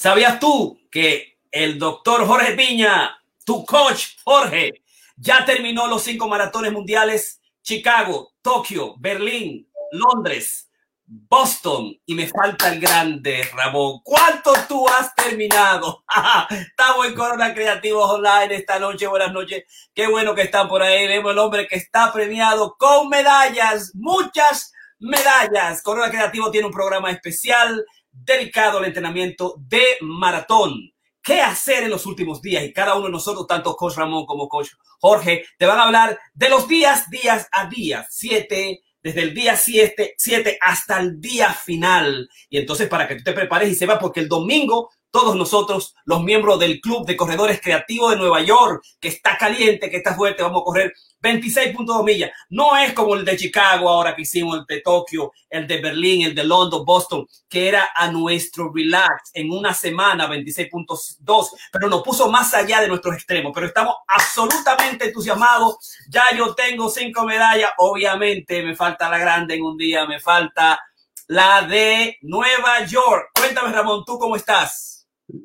¿Sabías tú que el doctor Jorge Piña, tu coach Jorge, ya terminó los cinco maratones mundiales? Chicago, Tokio, Berlín, Londres, Boston y me falta el grande, Ramón. ¿Cuánto tú has terminado? Estamos en Corona Creativos Online esta noche. Buenas noches. Qué bueno que están por ahí. Vemos el hombre que está premiado con medallas, muchas medallas. Corona Creativo tiene un programa especial dedicado al entrenamiento de maratón. ¿Qué hacer en los últimos días? Y cada uno de nosotros, tanto Coach Ramón como Coach Jorge, te van a hablar de los días, días a día, siete desde el día 7, 7 hasta el día final. Y entonces para que tú te prepares y sepas, porque el domingo todos nosotros, los miembros del Club de Corredores Creativos de Nueva York, que está caliente, que está fuerte, vamos a correr 26.2 millas. No es como el de Chicago ahora que hicimos, el de Tokio, el de Berlín, el de London, Boston, que era a nuestro relax en una semana 26.2, pero nos puso más allá de nuestros extremos. Pero estamos absolutamente entusiasmados. Ya yo tengo cinco medallas. Obviamente me falta la grande en un día, me falta la de Nueva York. Cuéntame, Ramón, ¿tú cómo estás?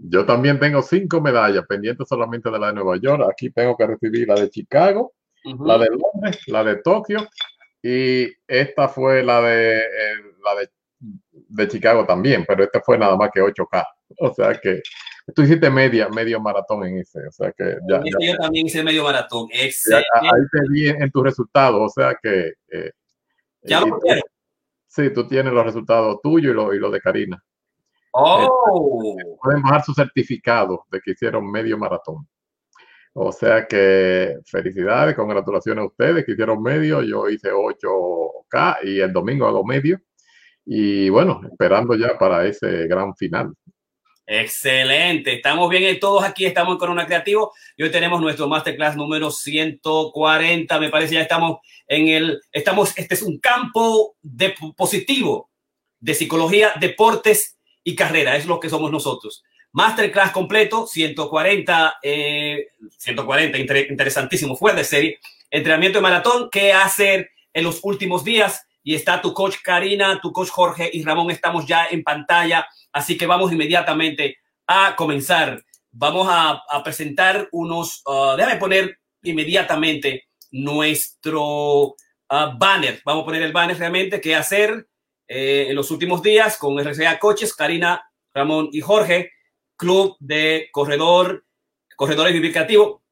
Yo también tengo cinco medallas pendientes solamente de la de Nueva York. Aquí tengo que recibir la de Chicago, la de Londres, la de Tokio y esta fue la de eh, la de, de, Chicago también, pero esta fue nada más que 8K. O sea que tú hiciste media, medio maratón en ese. O sea que ya. yo también hice medio maratón. Excelente. ahí te vi en, tus resultados. O sea que. Eh, ya lo tienes. Sí, tú tienes los resultados tuyos y los y lo de Karina. Oh. Pueden bajar su certificado de que hicieron medio maratón. O sea que felicidades, congratulaciones a ustedes que hicieron medio. Yo hice 8K y el domingo hago medio. Y bueno, esperando ya para ese gran final. Excelente, estamos bien todos aquí, estamos en Corona Creativo y hoy tenemos nuestro masterclass número 140, me parece ya estamos en el, estamos, este es un campo de positivo de psicología, deportes y carrera, es lo que somos nosotros. Masterclass completo, 140, 140, eh, interesantísimo, fue de serie. Entrenamiento de maratón, qué hacer en los últimos días. Y está tu coach Karina, tu coach Jorge y Ramón, estamos ya en pantalla. Así que vamos inmediatamente a comenzar. Vamos a, presentar unos, uh, déjame poner inmediatamente nuestro uh, banner. Vamos a poner el banner realmente, qué hacer eh, en los últimos días con RCA Coches, Karina, Ramón y Jorge, Club de Corredor, Corredores Vivir Creativo.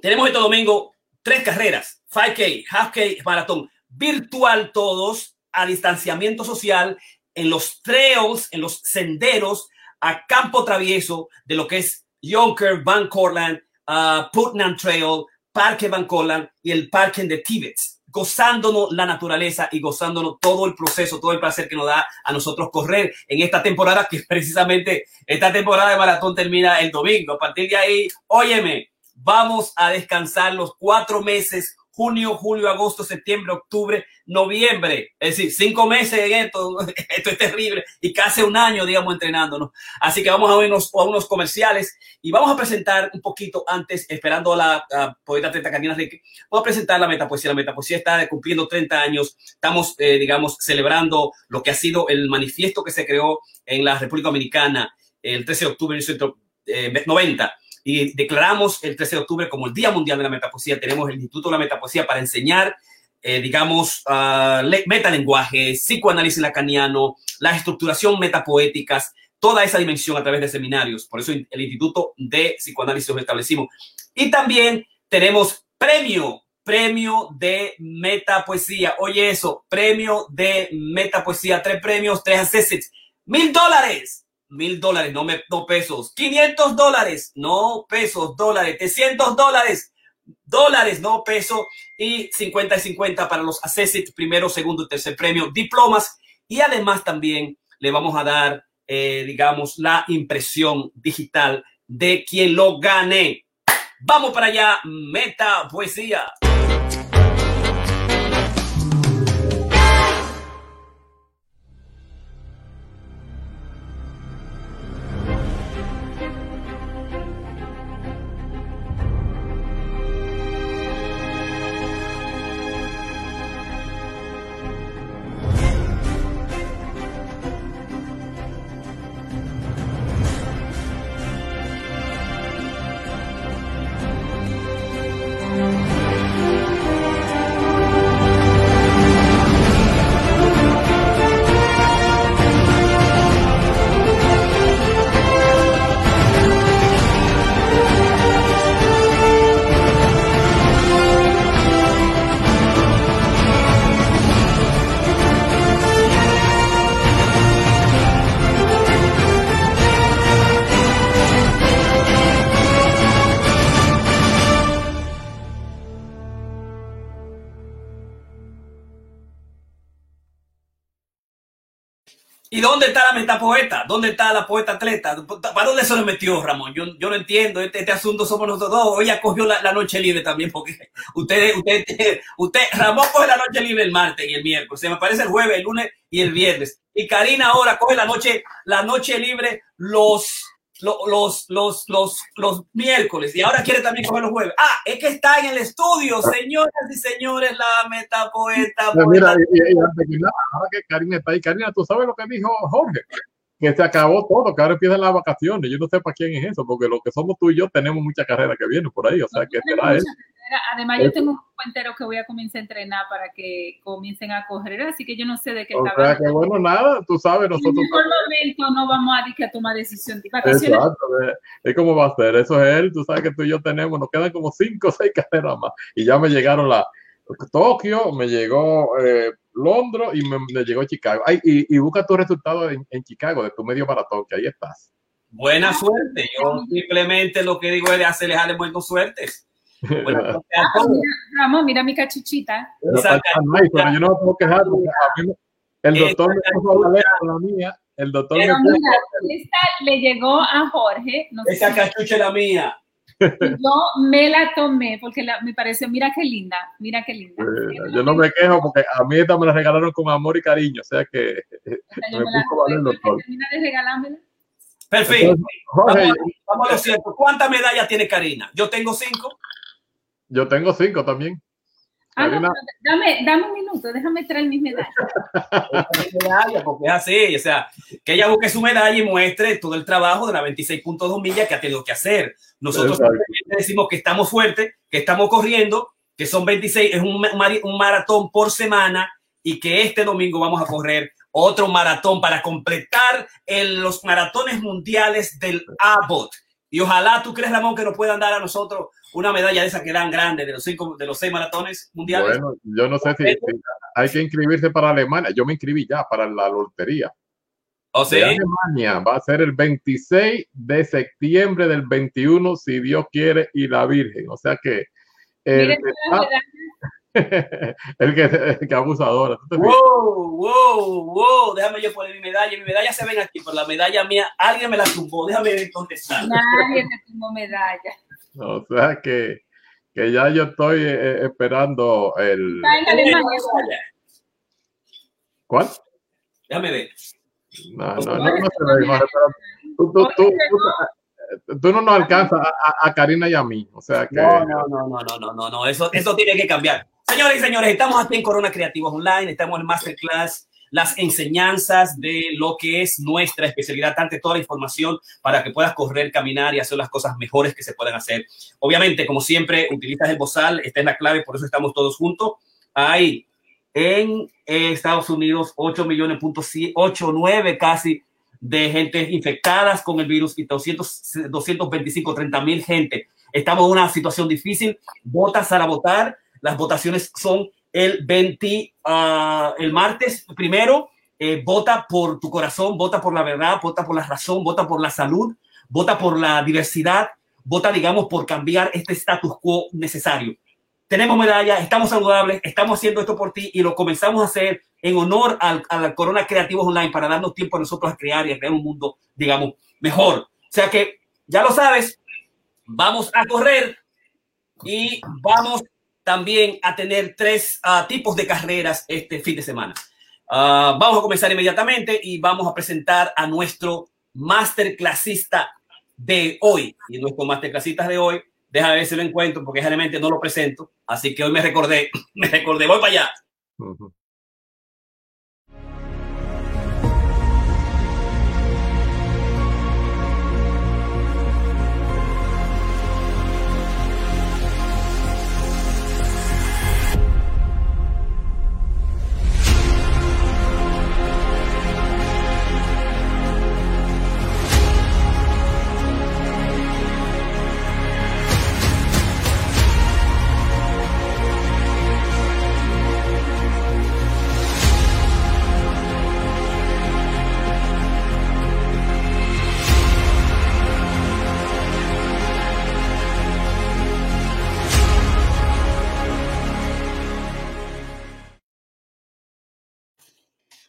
Tenemos este domingo tres carreras, 5K, Half-K, Maratón, virtual todos, a distanciamiento social, en los trails, en los senderos, a campo travieso de lo que es Yonker, Van Cortland, uh, Putnam Trail, Parque Van Cortland y el Parque de Tibet gozándonos la naturaleza y gozándonos todo el proceso, todo el placer que nos da a nosotros correr en esta temporada, que precisamente esta temporada de maratón termina el domingo. A partir de ahí, óyeme, vamos a descansar los cuatro meses junio, julio, agosto, septiembre, octubre, noviembre. Es decir, cinco meses en esto. Esto es terrible. Y casi un año, digamos, entrenándonos. Así que vamos a unos, a unos comerciales y vamos a presentar un poquito antes, esperando a la poeta Teta Carina Rique, vamos a presentar la metapoesía. La metapoesía está cumpliendo 30 años. Estamos, eh, digamos, celebrando lo que ha sido el manifiesto que se creó en la República Dominicana el 13 de octubre de 1990 y declaramos el 13 de octubre como el Día Mundial de la Metapoesía. Tenemos el Instituto de la Metapoesía para enseñar, eh, digamos, uh, metalenguaje, psicoanálisis lacaniano, la estructuración metapoéticas, toda esa dimensión a través de seminarios. Por eso el Instituto de Psicoanálisis lo establecimos. Y también tenemos premio, premio de metapoesía. Oye eso, premio de metapoesía, tres premios, tres assets, mil dólares mil dólares, no, me, no pesos, 500 dólares, no pesos, dólares, 300 dólares, dólares, no pesos, y 50 y 50 para los assessits, primero, segundo y tercer premio, diplomas, y además también le vamos a dar, eh, digamos, la impresión digital de quien lo gane. Vamos para allá, meta poesía. Dónde está la metapoeta? ¿Dónde está la poeta atleta? ¿Para dónde se le metió, Ramón? Yo, yo no entiendo. Este, este asunto somos nosotros dos. Ella cogió la, noche libre también, porque usted, usted, usted, Ramón coge la noche libre el martes y el miércoles. Se me parece el jueves, el lunes y el viernes. Y Karina ahora coge la noche, la noche libre los los, los, los, los miércoles y ahora quiere también coger los jueves. Ah, es que está en el estudio, señoras y señores, la metapoeta. Pues mira, y, ahora que Karina está ahí, Karina, ¿tú sabes lo que dijo Jorge? Que se acabó todo, que ahora empiezan las vacaciones. Yo no sé para quién es eso, porque lo que somos tú y yo tenemos mucha carrera que viene por ahí, o sea, que será él. Además, yo tengo un entero que voy a comenzar a entrenar para que comiencen a correr, así que yo no sé de qué o sea, que bueno, nada, tú sabes, nosotros... En ningún momento no vamos a, que a tomar decisión de Exacto, es como va a ser, eso es él, tú sabes que tú y yo tenemos, nos quedan como cinco o seis carreras más, y ya me llegaron la Tokio, me llegó eh, Londres y me, llegó Chicago. Ay, y, busca tu resultado en, en Chicago de tu medio maratón, que ahí estás. Buena suerte. Yo simplemente lo que digo es hacerles a buenas suertes. Bueno, ah, mira, Ramón, mira mi cachuchita. pero yo no me puedo quejar porque a mí el doctor me puso la mía. El doctor pero me mira, esta le llegó a Jorge. No Esa sé cachucha es la mía. Yo me la tomé porque la, me pareció, mira qué linda, mira qué linda. yo no me quejo porque a mí esta me la regalaron con amor y cariño, o sea que me, me puso valer el doctor. Termina de regalármela. Perfecto. Jorge, vamos, vamos a lo cierto. ¿Cuántas medallas tiene Karina? Yo tengo cinco. Yo tengo cinco también. Ah, dame, dame un minuto, déjame traer mis medallas. porque es así, o sea, que ella busque su medalla y muestre todo el trabajo de la 26.2 millas que ha tenido que hacer. Nosotros decimos que estamos fuertes, que estamos corriendo, que son 26, es un, un maratón por semana y que este domingo vamos a correr otro maratón para completar los maratones mundiales del Abbott. Y ojalá tú crees, Ramón, que nos puedan dar a nosotros una medalla de esa que eran grandes de los cinco, de los seis maratones mundiales. Bueno, yo no sé si, hay que inscribirse para Alemania. Yo me inscribí ya para la lotería. ¿O ¿Oh, sí? Alemania va a ser el 26 de septiembre del 21, si Dios quiere, y la Virgen. O sea que. El, el, que, el que abusadora. Wow, wow, wow. Déjame yo poner mi medalla. Mi medalla se ven aquí, pero la medalla mía, alguien me la tumbó. Déjame contestar. Nadie te tumbó medalla. O sea que, que ya yo estoy eh, eh, esperando el. ¿Cuál? Déjame ver. No, no, no, no se. Tú, tú, tú, tú, no nos alcanzas a, a, Karina y a mí. O sea que. No, no, no, no, no, no, no. Eso, eso tiene que cambiar. Señores y señores, estamos aquí en Corona Creativos Online, estamos en Masterclass las enseñanzas de lo que es nuestra especialidad, tanto toda la información para que puedas correr, caminar y hacer las cosas mejores que se puedan hacer. Obviamente, como siempre, utilizas el bozal, esta es la clave, por eso estamos todos juntos. Hay en Estados Unidos 8 millones, 8, 9 casi de gente infectadas con el virus y 200, 225, 30 mil gente. Estamos en una situación difícil. Votas a votar. Las votaciones son el 20, ah, el martes primero, eh, vota por tu corazón, vota por la verdad, vota por la razón, vota por la salud, vota por la diversidad, vota, digamos, por cambiar este status quo necesario. Tenemos medallas, estamos saludables, estamos haciendo esto por ti y lo comenzamos a hacer en honor al, al Corona Creativos Online para darnos tiempo a nosotros a crear y a crear un mundo, digamos, mejor. O sea que, ya lo sabes, vamos a correr y vamos también a tener tres ah, tipos de carreras este fin de semana. Ah, vamos a comenzar inmediatamente y vamos a presentar a nuestro masterclassista de hoy. Y nuestro masterclassista de hoy, déjame ver si lo encuentro porque generalmente no lo presento. Así que hoy me recordé, me recordé, voy para allá.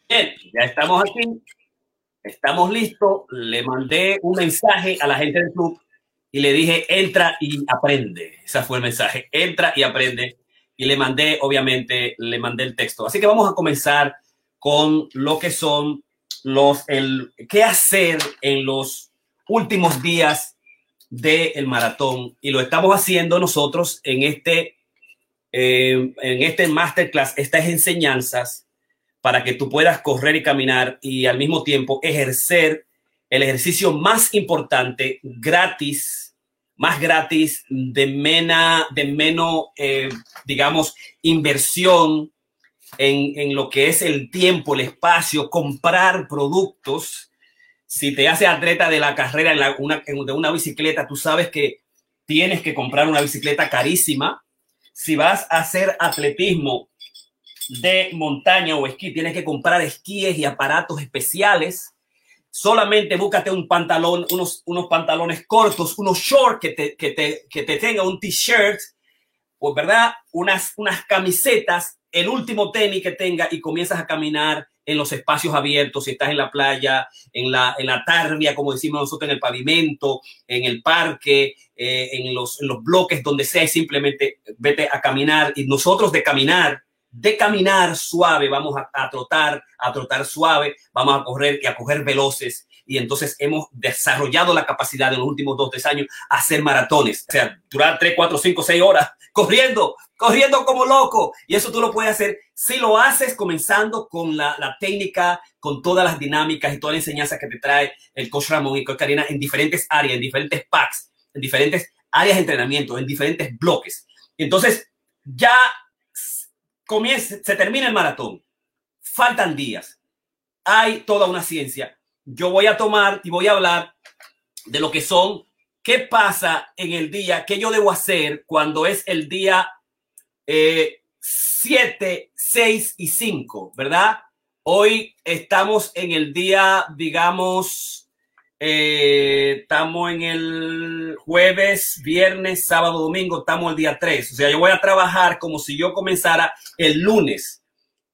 Ya estamos aquí estamos listos. Le mandé un mensaje a la gente del club y le dije, entra y aprende. Ese fue el mensaje, entra y aprende. Y le mandé, obviamente, le mandé el texto. Así que vamos a comenzar con lo que son los, el, qué hacer en los últimos días del maratón. Y lo estamos haciendo nosotros en este, eh, en este masterclass, estas enseñanzas para que tú puedas correr y caminar y al mismo tiempo ejercer el ejercicio más importante gratis, más gratis, de, mena, de menos, eh, digamos, inversión en, en, lo que es el tiempo, el espacio, comprar productos. Si te hace atleta de la carrera en una, de una bicicleta, tú sabes que tienes que comprar una bicicleta carísima. Si vas a hacer atletismo, de montaña o esquí, tienes que comprar esquíes y aparatos especiales. Solamente búscate un pantalón, unos, unos pantalones cortos, unos shorts que te, que te, que te tenga un t-shirt, pues verdad, unas, unas camisetas, el último tenis que tenga y comienzas a caminar en los espacios abiertos, si estás en la playa, en la, en la tarbia, como decimos nosotros, en el pavimento, en el parque, eh, en, los, en los bloques, donde sea, simplemente vete a caminar. Y nosotros de caminar, de caminar suave, vamos a, trotar, a trotar suave, vamos a correr y a coger veloces. Y entonces hemos desarrollado la capacidad en los últimos dos, tres años a hacer maratones. O sea, durar tres, cuatro, cinco, seis horas corriendo, corriendo como loco. Y eso tú lo puedes hacer si lo haces comenzando con la, técnica, con todas las dinámicas y toda la enseñanza que te trae el coach Ramón y coach Karina en diferentes áreas, en diferentes packs, en diferentes áreas de entrenamiento, en diferentes bloques. Entonces, ya comienza, se termina el maratón. Faltan días. Hay toda una ciencia. Yo voy a tomar y voy a hablar de lo que son, qué pasa en el día, qué yo debo hacer cuando es el día 7, 6 y 5, ¿verdad? Hoy estamos en el día, digamos, eh, estamos en el jueves, viernes, sábado, domingo, estamos el día 3. O sea, yo voy a trabajar como si yo comenzara el lunes.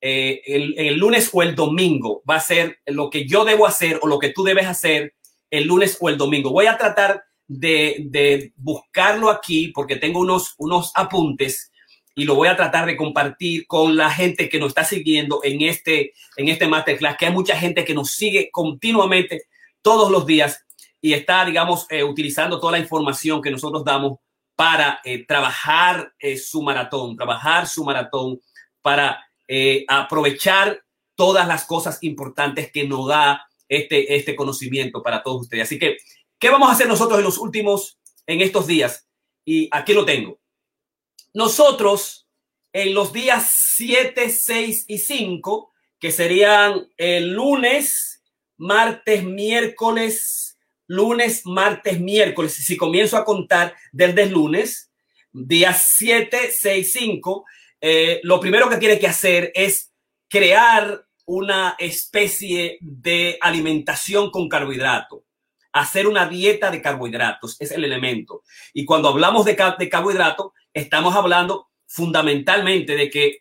Eh, el, el, lunes o el domingo va a ser lo que yo debo hacer o lo que tú debes hacer el lunes o el domingo. Voy a tratar de, de buscarlo aquí porque tengo unos, unos apuntes y lo voy a tratar de compartir con la gente que nos está siguiendo en este, en este masterclass, que hay mucha gente que nos sigue continuamente todos los días y está, digamos, eh, utilizando toda la información que nosotros damos para eh, trabajar eh, su maratón, trabajar su maratón para aprovechar todas las cosas importantes que nos da este, este conocimiento para todos ustedes. Así que, ¿qué vamos a hacer nosotros en los últimos, en estos días? Y aquí lo tengo. Nosotros, en los días 7, 6 y 5, que serían el lunes, martes, miércoles, lunes, martes, miércoles. Si comienzo a contar desde el lunes, día 7, 6, 5, lo primero que tiene que hacer es crear una especie de alimentación con carbohidrato. Hacer una dieta de carbohidratos es el elemento. Y cuando hablamos de, de carbohidrato, estamos hablando fundamentalmente de que,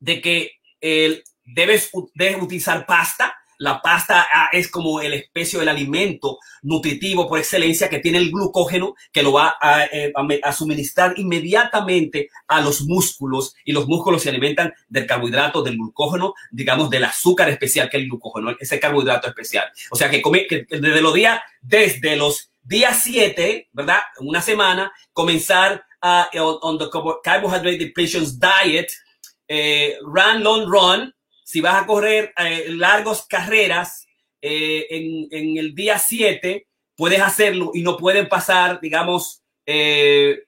de que el, debes, debes utilizar pasta, la pasta ah, es como el especio del alimento nutritivo por excelencia que tiene el glucógeno que lo va eh, a, suministrar inmediatamente a los músculos y los músculos se alimentan del carbohidrato, del glucógeno, digamos del azúcar especial que es el glucógeno, ese carbohidrato especial. O sea que, desde los días, desde los días 7, ¿verdad? Una semana, comenzar a, on, the carbohydrate depletions diet, eh, run, long run, si vas a correr eh, largas carreras eh, en, el día 7, puedes hacerlo y no pueden pasar, digamos, eh,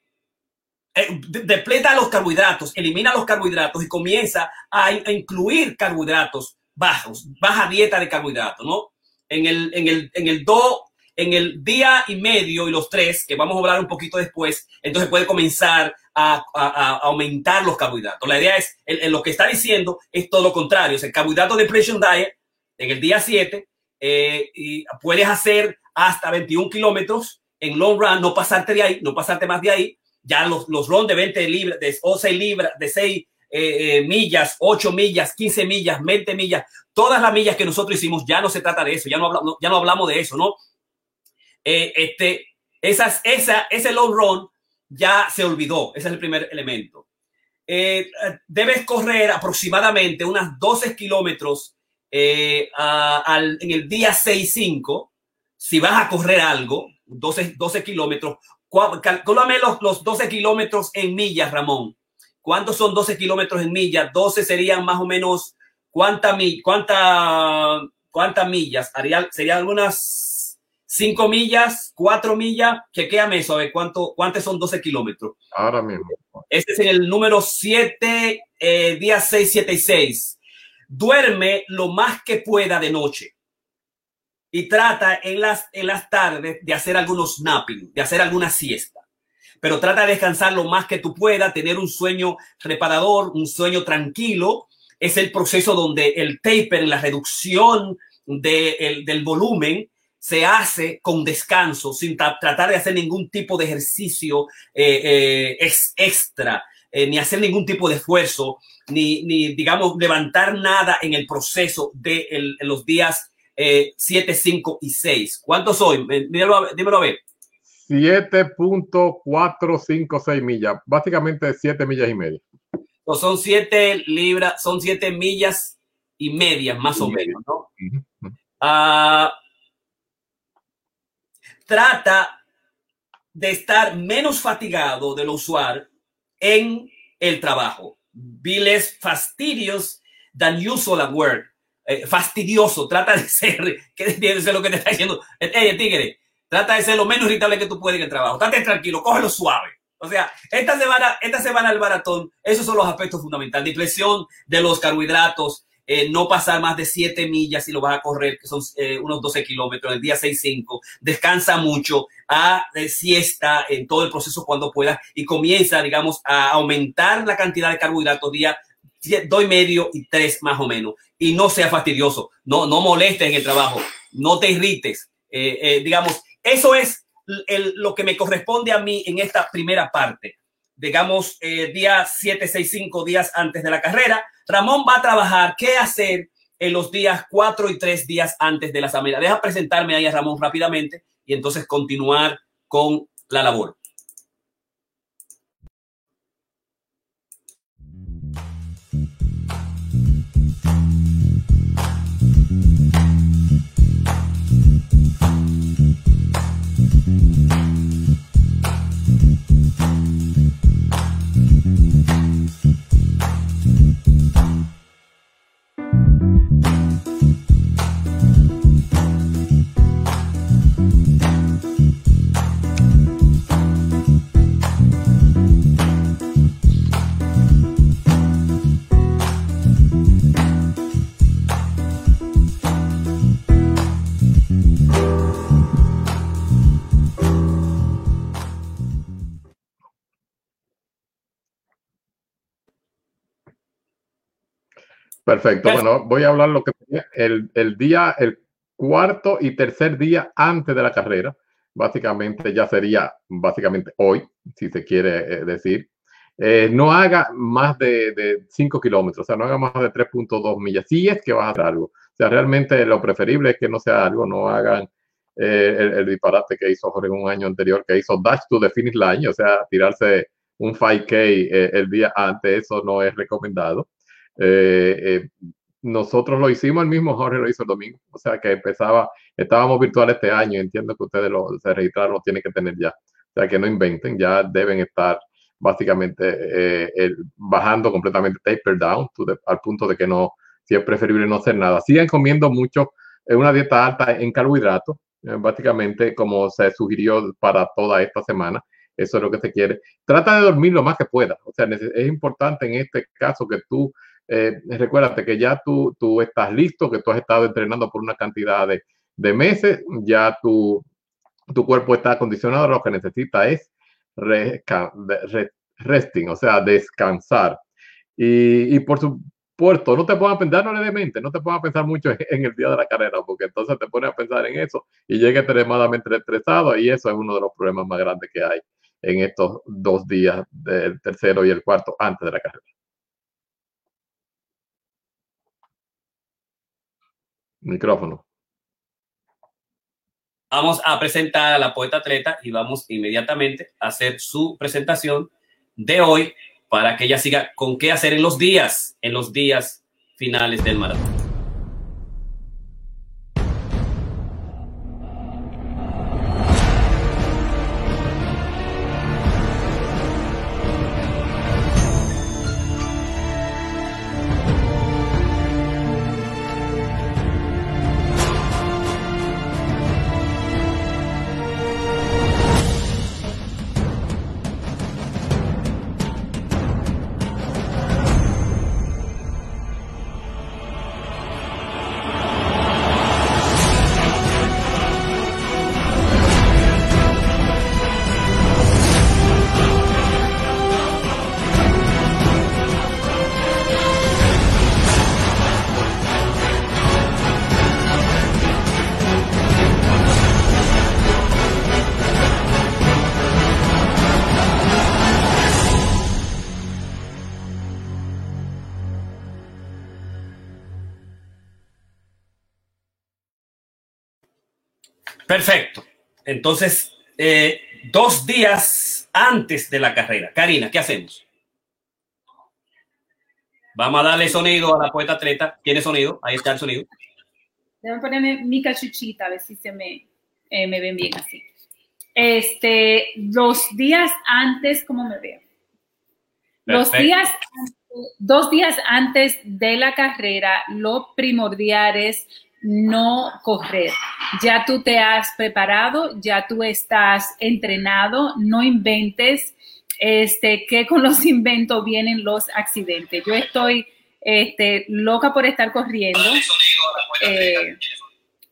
depleta los carbohidratos, elimina los carbohidratos y comienza a, incluir carbohidratos bajos, baja dieta de carbohidratos, ¿no? En el, en el, en el do, en el día y medio y los tres, que vamos a hablar un poquito después, entonces puede comenzar a, aumentar los carbohidratos. La idea es, en, lo que está diciendo, es todo lo contrario. Es el carbohidrato depletion diet en el día 7 eh, y puedes hacer hasta 21 kilómetros en long run, no pasarte de ahí, no pasarte más de ahí. Ya los, los run de 20 libras, de 6 libras, de 6 eh, millas, 8 millas, 15 millas, 20 millas, todas las millas que nosotros hicimos, ya no se trata de eso, ya no hablamos, ya no hablamos de eso, ¿no? este, esas, esa, ese long run ya se olvidó, ese es el primer elemento. debes correr aproximadamente unas 12 kilómetros en el día 6-5, si vas a correr algo, 12, 12 kilómetros, calculame los, los 12 kilómetros en millas, Ramón. ¿Cuántos son 12 kilómetros en millas? 12 serían más o menos, ¿cuánta, cuánta, cuántas millas? Haría, serían algunas 5 millas, 4 millas. Chequéame eso, a ver cuánto, cuántos son 12 kilómetros. Ahora mismo. Este es en el número 7, eh, día 6, 7 y 6. Duerme lo más que pueda de noche y trata en las, en las tardes de hacer algunos napping, de hacer alguna siesta. Pero trata de descansar lo más que tú puedas, tener un sueño reparador, un sueño tranquilo. Es el proceso donde el taper, la reducción de, del volumen, se hace con descanso, sin tratar de hacer ningún tipo de ejercicio eh, eh, extra, eh, ni hacer ningún tipo de esfuerzo, ni, ni, digamos, levantar nada en el proceso de los días 7, eh, 5 y 6. ¿Cuántos soy? Dímelo a, dímelo a ver. 7.456 millas, básicamente 7 millas y media. son 7 libras, son 7 millas y media, más o menos, ¿no? Ah, trata de estar menos fatigado de lo usual en el trabajo. Be less fastidious than usual at work. Eh, fastidioso, trata de ser, que ser lo que te está diciendo, hey, tigre, trata de ser lo menos irritable que tú puedes en el trabajo, estate tranquilo, cógelo suave. O sea, esta semana, esta semana el maratón, esos son los aspectos fundamentales. Depresión de los carbohidratos, eh, no pasar más de 7 millas si lo vas a correr, que son eh, unos 12 kilómetros, el día 6-5. Descansa mucho, a siesta en todo el proceso cuando puedas y comienza, digamos, a aumentar la cantidad de carbohidratos día doy medio y tres más o menos. Y no sea fastidioso, no, no molestes en el trabajo, no te irrites. Eh, digamos, eso es lo que me corresponde a mí en esta primera parte. Digamos, eh, día 7, 6, 5 días antes de la carrera. Ramón va a trabajar qué hacer en los días 4 y 3 días antes de la asamblea. Deja presentarme ahí a Ramón rápidamente y entonces continuar con la labor. Perfecto. Bueno, voy a hablar lo que el, el día, el cuarto y tercer día antes de la carrera. Básicamente ya sería, básicamente hoy, si se quiere eh, decir. Eh, no haga más de 5 kilómetros, o sea, no haga más de 3.2 millas. Si es que vas a hacer algo. O sea, realmente lo preferible es que no sea algo, no hagan eh, el, el, disparate que hizo Jorge un año anterior, que hizo Dash to the Finish Line, o sea, tirarse un 5K el día antes, eso no es recomendado. Eh, eh, nosotros lo hicimos, el mismo Jorge lo hizo el domingo, o sea que empezaba, estábamos virtual este año, entiendo que ustedes lo, se registraron, lo tienen que tener ya, o sea que no inventen, ya deben estar básicamente eh, bajando completamente taper down al punto de que no, si es preferible no hacer nada. Sigan comiendo mucho, una dieta alta en carbohidratos, básicamente como se sugirió para toda esta semana. Eso es lo que se quiere. Trata de dormir lo más que pueda. O sea, es importante en este caso que tú eh, recuérdate que ya tú, tú estás listo, que tú has estado entrenando por una cantidad de, meses, ya tu, tu cuerpo está acondicionado, lo que necesita es resting, o sea, descansar. Y, por supuesto, no te pongas a pensar, no le mente, no te pongas a pensar mucho en, el día de la carrera, porque entonces te pones a pensar en eso y llega extremadamente estresado y eso es uno de los problemas más grandes que hay en estos dos días del tercero y el cuarto antes de la carrera. Micrófono. Vamos a presentar a la poeta atleta y vamos inmediatamente a hacer su presentación de hoy para que ella siga con qué hacer en los días, en los días finales del maratón. Perfecto. Entonces, eh, dos días antes de la carrera. Karina, ¿qué hacemos? Vamos a darle sonido a la poeta atleta. ¿Tiene sonido? Ahí está el sonido. Déjame ponerme mi cachuchita, a ver si se me, eh, me ven bien así. Este, los días antes, ¿cómo me veo? Los días, dos días antes de la carrera, lo primordial es no correr. Ya tú te has preparado, ya tú estás entrenado, no inventes este, que con los inventos vienen los accidentes. Yo estoy este, loca por estar corriendo. Eh,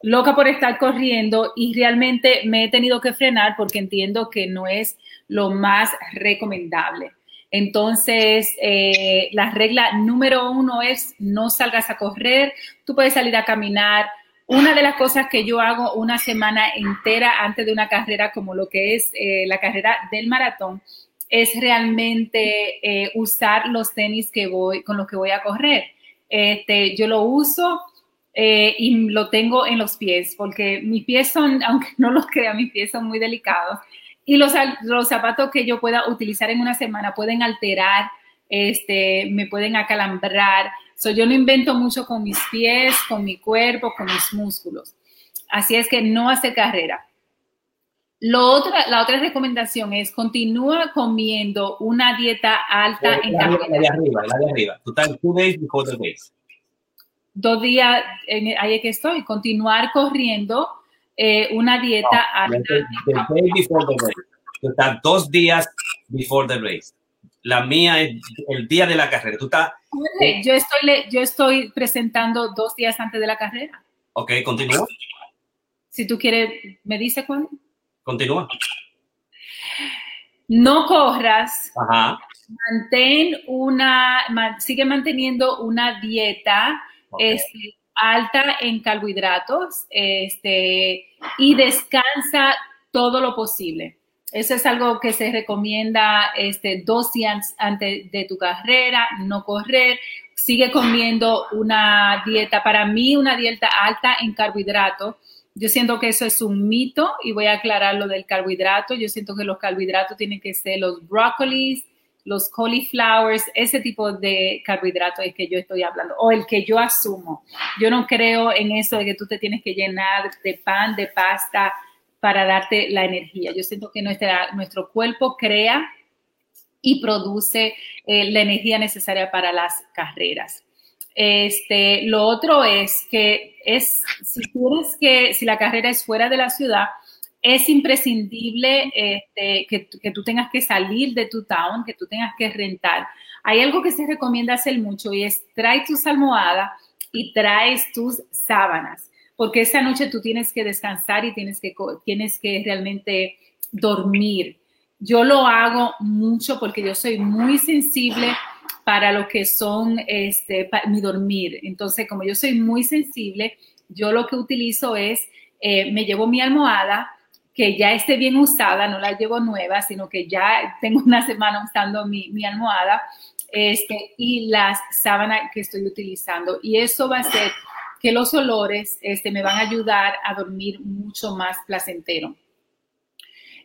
loca por estar corriendo y realmente me he tenido que frenar porque entiendo que no es lo más recomendable. Entonces, eh, la regla número uno es no salgas a correr, tú puedes salir a caminar. Una de las cosas que yo hago una semana entera antes de una carrera como lo que es eh, la carrera del maratón es realmente eh, usar los tenis que voy, con los que voy a correr. Este, yo lo uso y lo tengo en los pies porque mis pies son, aunque no los crea, mis pies son muy delicados y los, los zapatos que yo pueda utilizar en una semana pueden alterar, este, me pueden acalambrar. So, yo no invento mucho con mis pies, con mi cuerpo, con mis músculos. Así es que no hace carrera. Lo otra, la otra recomendación es continúa comiendo una dieta alta en carbohidratos. La de arriba, la de arriba. Total, two days before the race. Dos días, en, ahí es que estoy. Continuar corriendo eh, una dieta no, estás dos días before the race. La mía es el día de la carrera. Tú estás. Yo estoy, yo estoy presentando dos días antes de la carrera. Ok, continúa. Si tú quieres, ¿me dice cuándo? Continúa. No corras. Ajá. Mantén una, sigue manteniendo una dieta. Este, alta en carbohidratos este, y descansa todo lo posible. Eso es algo que se recomienda este, dos días antes de tu carrera, no correr. Sigue comiendo una dieta, para mí una dieta alta en carbohidratos. Yo siento que eso es un mito y voy a aclarar lo del carbohidrato. Yo siento que los carbohidratos tienen que ser los brócolis, los cauliflowers, ese tipo de carbohidratos es que yo estoy hablando, o el que yo asumo. Yo no creo en eso de que tú te tienes que llenar de pan, de pasta para darte la energía. Yo siento que nuestro cuerpo crea y produce eh, la energía necesaria para las carreras. Este, lo otro es que es, si tienes que, si la carrera es fuera de la ciudad, es imprescindible este, que, tú tengas que salir de tu town, que tú tengas que rentar. Hay algo que se recomienda hacer mucho y es trae tus almohadas y traes tus sábanas, porque esa noche tú tienes que descansar y tienes que, tienes que realmente dormir. Yo lo hago mucho porque yo soy muy sensible para lo que son este, mi dormir. Entonces, como yo soy muy sensible, yo lo que utilizo es, eh, me llevo mi almohada, que ya esté bien usada, no la llevo nueva, sino que ya tengo una semana usando mi, mi almohada este, y las sábanas que estoy utilizando. Y eso va a hacer que los olores este, me van a ayudar a dormir mucho más placentero.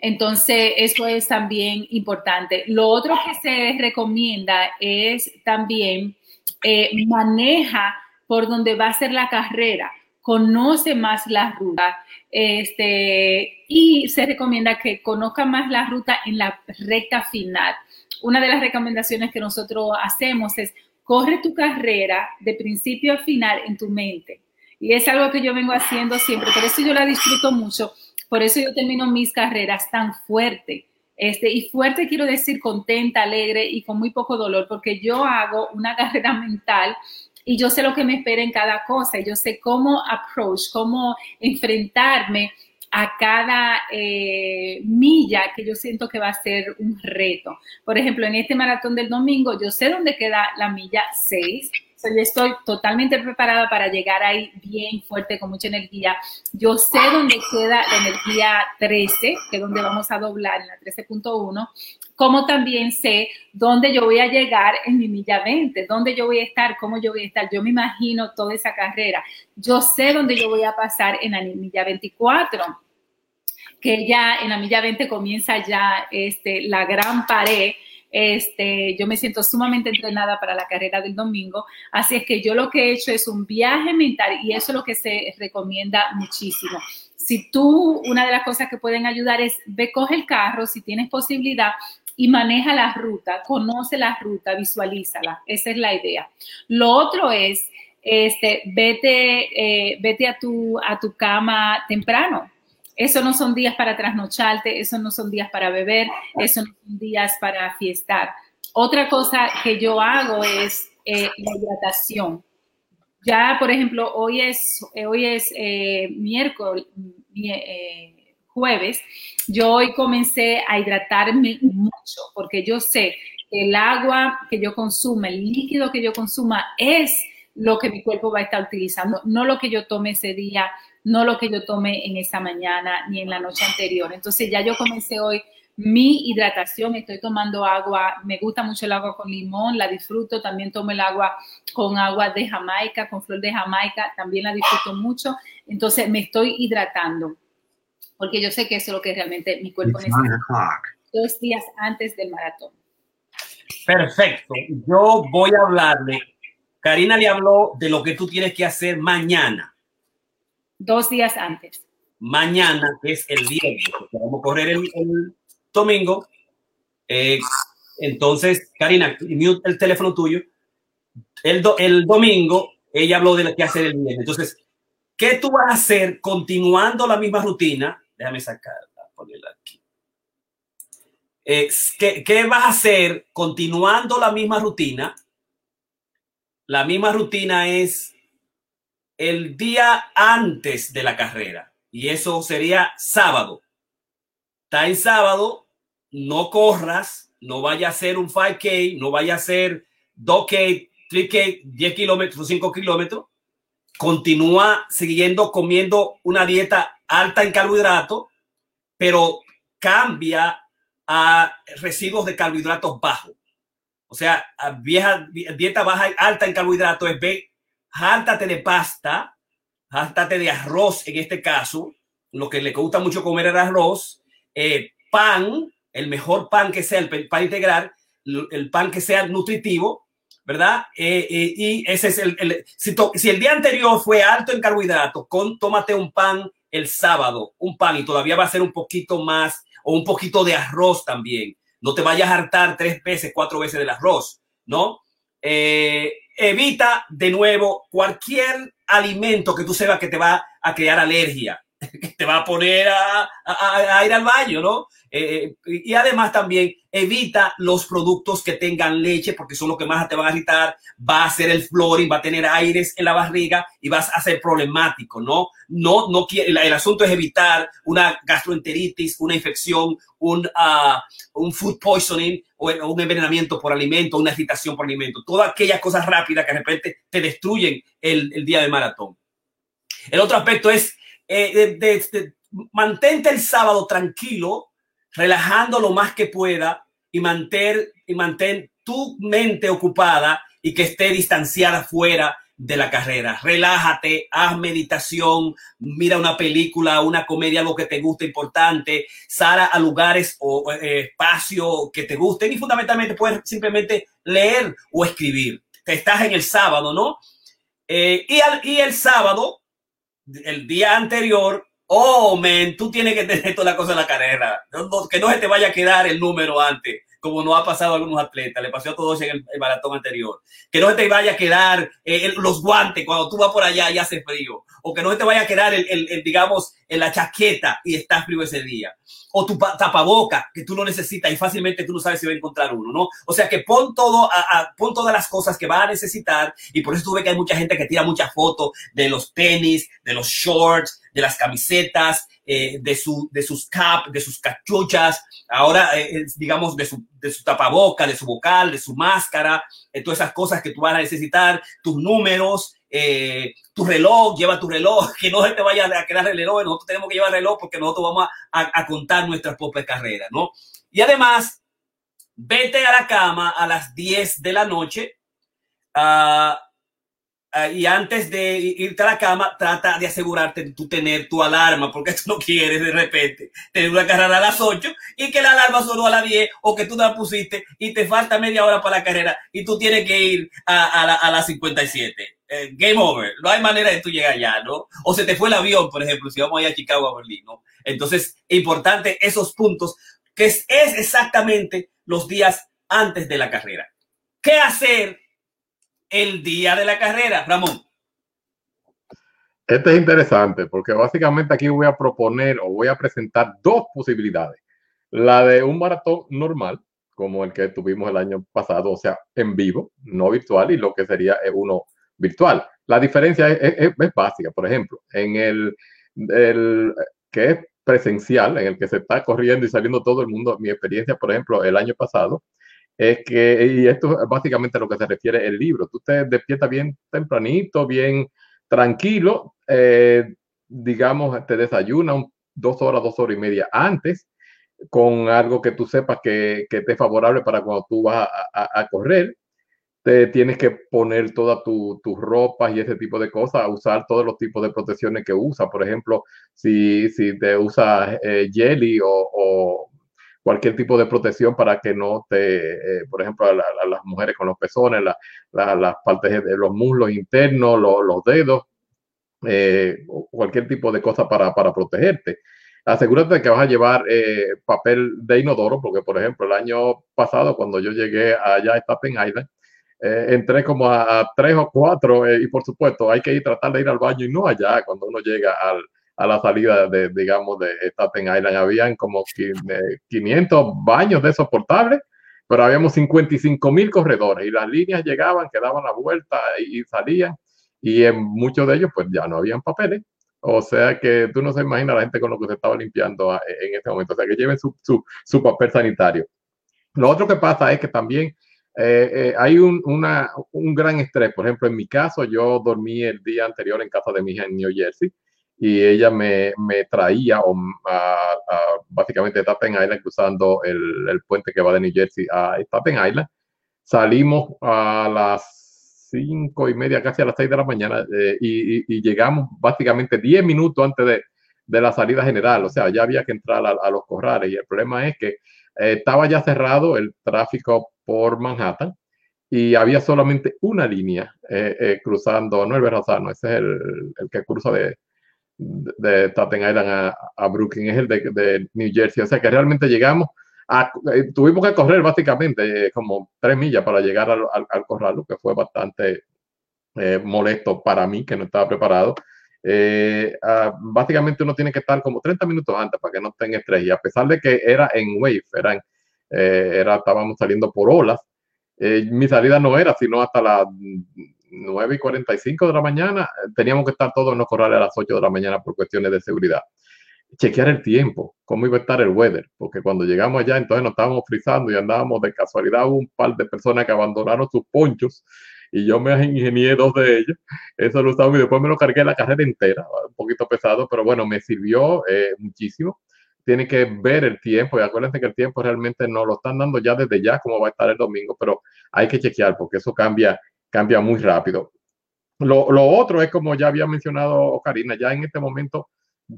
Entonces, eso es también importante. Lo otro que se recomienda es también eh, maneja por donde va a ser la carrera, conoce más la ruta este, y se recomienda que conozca más la ruta en la recta final. Una de las recomendaciones que nosotros hacemos es corre tu carrera de principio a final en tu mente. Y es algo que yo vengo haciendo siempre, por eso yo la disfruto mucho, por eso yo termino mis carreras tan fuerte. Este, y fuerte quiero decir contenta, alegre y con muy poco dolor, porque yo hago una carrera mental y yo sé lo que me espera en cada cosa, y yo sé cómo approach, cómo enfrentarme a cada eh, milla que yo siento que va a ser un reto. Por ejemplo, en este maratón del domingo, yo sé dónde queda la milla 6, yo estoy totalmente preparada para llegar ahí bien fuerte, con mucha energía. Yo sé dónde queda la energía 13, que es donde vamos a doblar en la 13.1, como también sé dónde yo voy a llegar en mi milla 20, dónde yo voy a estar, cómo yo voy a estar. Yo me imagino toda esa carrera. Yo sé dónde yo voy a pasar en la milla 24 que ya en la milla 20 comienza ya este, la gran pared este, yo me siento sumamente entrenada para la carrera del domingo, así es que yo lo que he hecho es un viaje mental y eso es lo que se recomienda muchísimo. Si tú, una de las cosas que pueden ayudar es ve, coge el carro, si tienes posibilidad, y maneja la ruta, conoce la ruta, visualízala. Esa es la idea. Lo otro es, este, vete, eh, vete a, tu, a tu cama temprano. Eso no son días para trasnocharte, eso no son días para beber, eso no son días para fiestar. Otra cosa que yo hago es eh, la hidratación. Ya, por ejemplo, hoy es, eh, hoy es eh, miércoles, jueves, yo hoy comencé a hidratarme mucho porque yo sé que el agua que yo consuma, el líquido que yo consuma es lo que mi cuerpo va a estar utilizando, no lo que yo tome ese día no lo que yo tomé en esa mañana ni en la noche anterior. Entonces ya yo comencé hoy mi hidratación, estoy tomando agua, me gusta mucho el agua con limón, la disfruto, también tomo el agua con agua de Jamaica, con flor de Jamaica, también la disfruto mucho, entonces me estoy hidratando, porque yo sé que eso es lo que realmente mi cuerpo necesita. Dos días antes del maratón. Perfecto, yo voy a hablarle, Karina le habló de lo que tú tienes que hacer mañana dos días antes. Mañana, es el viernes, vamos a correr el, domingo. Eh, entonces, Karina, el teléfono tuyo. El, el domingo, ella habló de lo que hacer el viernes. Entonces, ¿qué tú vas a hacer continuando la misma rutina? Déjame sacarla, ponerla aquí. Eh, ¿qué, ¿Qué vas a hacer continuando la misma rutina? La misma rutina es el día antes de la carrera. Y eso sería sábado. Está en sábado, no corras, no vaya a ser un 5K, no vaya a ser 2K, 3K, 10 kilómetros, 5 kilómetros. Continúa siguiendo comiendo una dieta alta en carbohidratos, pero cambia a residuos de carbohidratos bajos. O sea, vieja, dieta baja, alta en carbohidratos es B, jáltate de pasta, jáltate de arroz en este caso, lo que le gusta mucho comer es arroz, eh, pan, el mejor pan que sea, el pan integral, el pan que sea nutritivo, ¿verdad? Eh, eh, y ese es el, si, el día anterior fue alto en carbohidratos, con, tómate un pan el sábado, un pan y todavía va a ser un poquito más o un poquito de arroz también. No te vayas a hartar tres veces, cuatro veces del arroz, ¿no? Eh, evita de nuevo cualquier alimento que tú sepas que te va a crear alergia, que te va a poner a, ir al baño, ¿no? Eh, y además también evita los productos que tengan leche porque son los que más te van a irritar, va a ser el florin, va a tener aires en la barriga y vas a ser problemático, ¿no? No, no el, el asunto es evitar una gastroenteritis, una infección, un, uh, un food poisoning o un envenenamiento por alimento, una irritación por alimento, todas aquellas cosas rápidas que de repente te destruyen el, día de maratón. El otro aspecto es eh, mantente el sábado tranquilo, relajando lo más que pueda y mantén, y mantén tu mente ocupada y que esté distanciada fuera de la carrera. Relájate, haz meditación, mira una película, una comedia, algo que te guste importante, sal a lugares o eh, espacios que te gusten y fundamentalmente puedes simplemente leer o escribir. Estás en el sábado, ¿no? Eh, y, y el sábado, el día anterior, oh, men, tú tienes que tener toda la cosa en la carrera. que no se te vaya a quedar el número antes como no ha pasado a algunos atletas, le pasó a todos en el, maratón anterior. Que no se te vaya a quedar eh, los guantes cuando tú vas por allá y hace frío, o que no se te vaya a quedar, el, el, digamos, en la chaqueta y estás frío ese día, o tu tapaboca que tú no necesitas y fácilmente tú no sabes si va a encontrar uno, ¿no? O sea que pon todo, a, pon todas las cosas que va a necesitar y por eso tú ves que hay mucha gente que tira muchas fotos de los tenis, de los shorts, de las camisetas, eh, de, su, de sus cap, de sus cachuchas, ahora, eh, digamos, de su, de su tapaboca, de su vocal, de su máscara, de todas esas cosas que tú vas a necesitar, tus números, eh, tu reloj, lleva tu reloj, que no se te vaya a quedar el reloj, nosotros tenemos que llevar reloj porque nosotros vamos a, contar nuestras propias carreras, ¿no? Y además, vete a la cama a las 10 de la noche, uh, Ah, y antes de irte a la cama, trata de asegurarte de tú tener tu alarma, porque tú no quieres de repente tener una carrera a las 8 y que la alarma sonó a las 10 o que tú la pusiste y te falta media hora para la carrera y tú tienes que ir a, a, las 57. Eh, game over. No hay manera de tú llegar allá, ¿no? O se te fue el avión, por ejemplo, si vamos allá a Chicago a Berlín, ¿no? Entonces, importante esos puntos, que es exactamente los días antes de la carrera. ¿Qué hacer el día de la carrera, Ramón? Este es interesante porque básicamente aquí voy a proponer o voy a presentar dos posibilidades. La de un maratón normal, como el que tuvimos el año pasado, o sea, en vivo, no virtual, y lo que sería uno virtual. La diferencia es, básica. Por ejemplo, en el, el, que es presencial, en el que se está corriendo y saliendo todo el mundo, mi experiencia, por ejemplo, el año pasado, es que, y esto es básicamente a lo que se refiere el libro, tú te despiertas bien tempranito, bien tranquilo, eh, digamos, te desayunas dos horas, dos horas y media antes, con algo que tú sepas que, que te es favorable para cuando tú vas a, correr. Te tienes que poner todas tus ropas y ese tipo de cosas, usar todos los tipos de protecciones que usa. Por ejemplo, si, si te usa eh, jelly o cualquier tipo de protección para que no te, eh, por ejemplo, a, las mujeres con los pezones, las partes de los muslos internos, los dedos, eh, cualquier tipo de cosa para, para protegerte. Asegúrate de que vas a llevar eh, papel de inodoro, porque por ejemplo el año pasado cuando yo llegué allá a Staten Island, entré como a, tres o cuatro y por supuesto hay que ir tratar de ir al baño y no allá cuando uno llega al, a la salida de, digamos, de Staten Island. Habían como 500 baños de esos portables, pero habíamos 55 mil corredores y las líneas llegaban, que daban la vuelta y, salían, y en muchos de ellos pues ya no habían papeles. O sea que tú no se imaginas la gente con lo que se estaba limpiando en este momento. O sea que lleven su, su, su papel sanitario. Lo otro que pasa es que también eh, eh, hay un, una, un gran estrés. Por ejemplo, en mi caso, yo dormí el día anterior en casa de mi hija en New Jersey y ella me, me traía o, a, básicamente Staten Island cruzando el, el, puente que va de New Jersey a Staten Island. Salimos a las cinco y media, casi a las seis de la mañana eh, y, y, llegamos básicamente diez minutos antes de, de, la salida general. O sea, ya había que entrar a, los corrales y el problema es que eh, estaba ya cerrado el tráfico por Manhattan y había solamente una línea eh, cruzando, no el Verrazano, ese es el, el que cruza de, de Staten Island a, Brooklyn, es el de, New Jersey. O sea que realmente llegamos, a, eh, tuvimos que correr básicamente eh, como tres millas para llegar al, al, corral, lo que fue bastante eh, molesto para mí, que no estaba preparado. Ah, básicamente uno tiene que estar como 30 minutos antes para que no tenga estrés. Y a pesar de que era en wave, eran, era, estábamos saliendo por olas, mi salida no era sino hasta la 9 y 45 de la mañana, eh, teníamos que estar todos en los corrales a las 8 de la mañana por cuestiones de seguridad. Chequear el tiempo, cómo iba a estar el weather, porque cuando llegamos allá, entonces nos estábamos frizando y andábamos de casualidad. un par de personas que abandonaron sus ponchos y yo me ingenié dos de ellos. Eso lo usaba y después me lo cargué la carrera entera, un poquito pesado, pero bueno, me sirvió eh, muchísimo. Tiene que ver el tiempo y acuérdense que el tiempo realmente no lo están dando ya desde ya, como va a estar el domingo, pero hay que chequear porque eso cambia cambia muy rápido. Lo, lo, otro es como ya había mencionado Karina, ya en este momento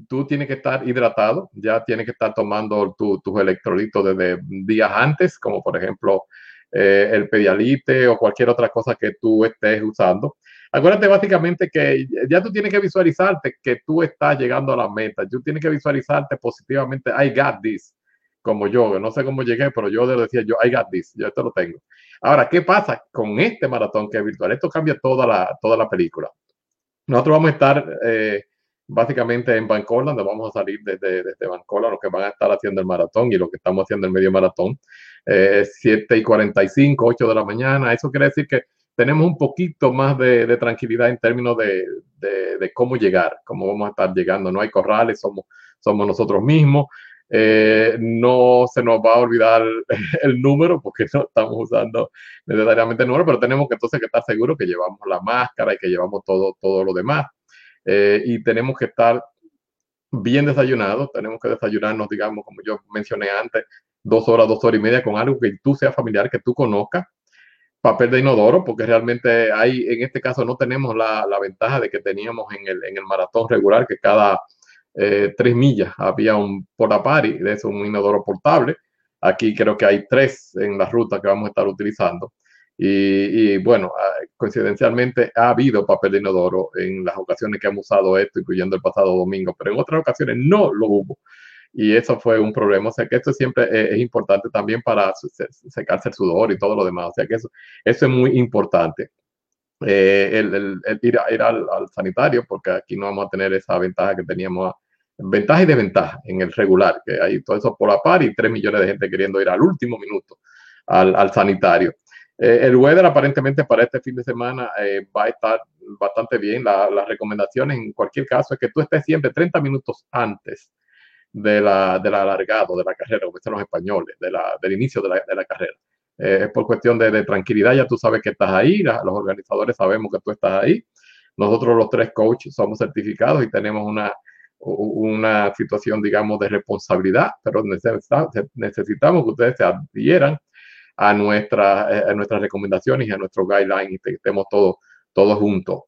tú tienes que estar hidratado, ya tienes que estar tomando tus electrolitos desde días antes, como por ejemplo eh, el pedialite o cualquier otra cosa que tú estés usando. Acuérdate básicamente que ya tú tienes que visualizarte que tú estás llegando a la meta, tú tienes que visualizarte positivamente, I got this, como yo, no sé cómo llegué, pero yo decía yo, I got this, yo esto lo tengo. Ahora, ¿qué pasa con este maratón que es virtual? Esto cambia toda la, toda la película. Nosotros vamos a estar eh, básicamente en Bancola, donde vamos a salir desde, desde Bancola, los que van a estar haciendo el maratón y lo que estamos haciendo el medio maratón, eh, 7 y 45, 8 de la mañana. Eso quiere decir que tenemos un poquito más de, de tranquilidad en términos de, de, de, cómo llegar, cómo vamos a estar llegando. No hay corrales, somos, somos nosotros mismos. Eh, no se nos va a olvidar el número porque no estamos usando necesariamente el número, pero tenemos que entonces que estar seguros que llevamos la máscara y que llevamos todo, todo lo demás. Eh, y tenemos que estar bien desayunados, tenemos que desayunarnos, digamos, como yo mencioné antes, dos horas, dos horas y media con algo que tú seas familiar, que tú conozcas. Papel de inodoro, porque realmente hay, en este caso no tenemos la, la ventaja de que teníamos en el, en el maratón regular, que cada eh, tres millas había un porta-pari, de eso un inodoro portable. Aquí creo que hay tres en la ruta que vamos a estar utilizando. Y, bueno, ah, coincidencialmente ha habido papel de inodoro en las ocasiones que hemos usado esto, incluyendo el pasado domingo, pero en otras ocasiones no lo hubo. Y eso fue un problema. O sea que esto siempre es, importante también para secarse el sudor y todo lo demás. O sea que eso, eso es muy importante. Eh, el, ir, al, sanitario, porque aquí no vamos a tener esa ventaja que teníamos, ventaja y desventaja en el regular, que hay todo eso por la par y tres millones de gente queriendo ir al último minuto al, sanitario. Eh, el weather aparentemente para este fin de semana eh, va a estar bastante bien. La, las recomendaciones en cualquier caso es que tú estés siempre 30 minutos antes de la, del alargado de la carrera, como dicen los españoles, de la, del inicio la, de la carrera. Eh, es por cuestión de, de, tranquilidad, ya tú sabes que estás ahí, los organizadores sabemos que tú estás ahí. Nosotros los tres coaches somos certificados y tenemos una, una situación, digamos, de responsabilidad, pero necesitamos, necesitamos que ustedes se adhieran a, nuestra, eh, a nuestras recomendaciones y a nuestros guidelines y que estemos todos, todos juntos.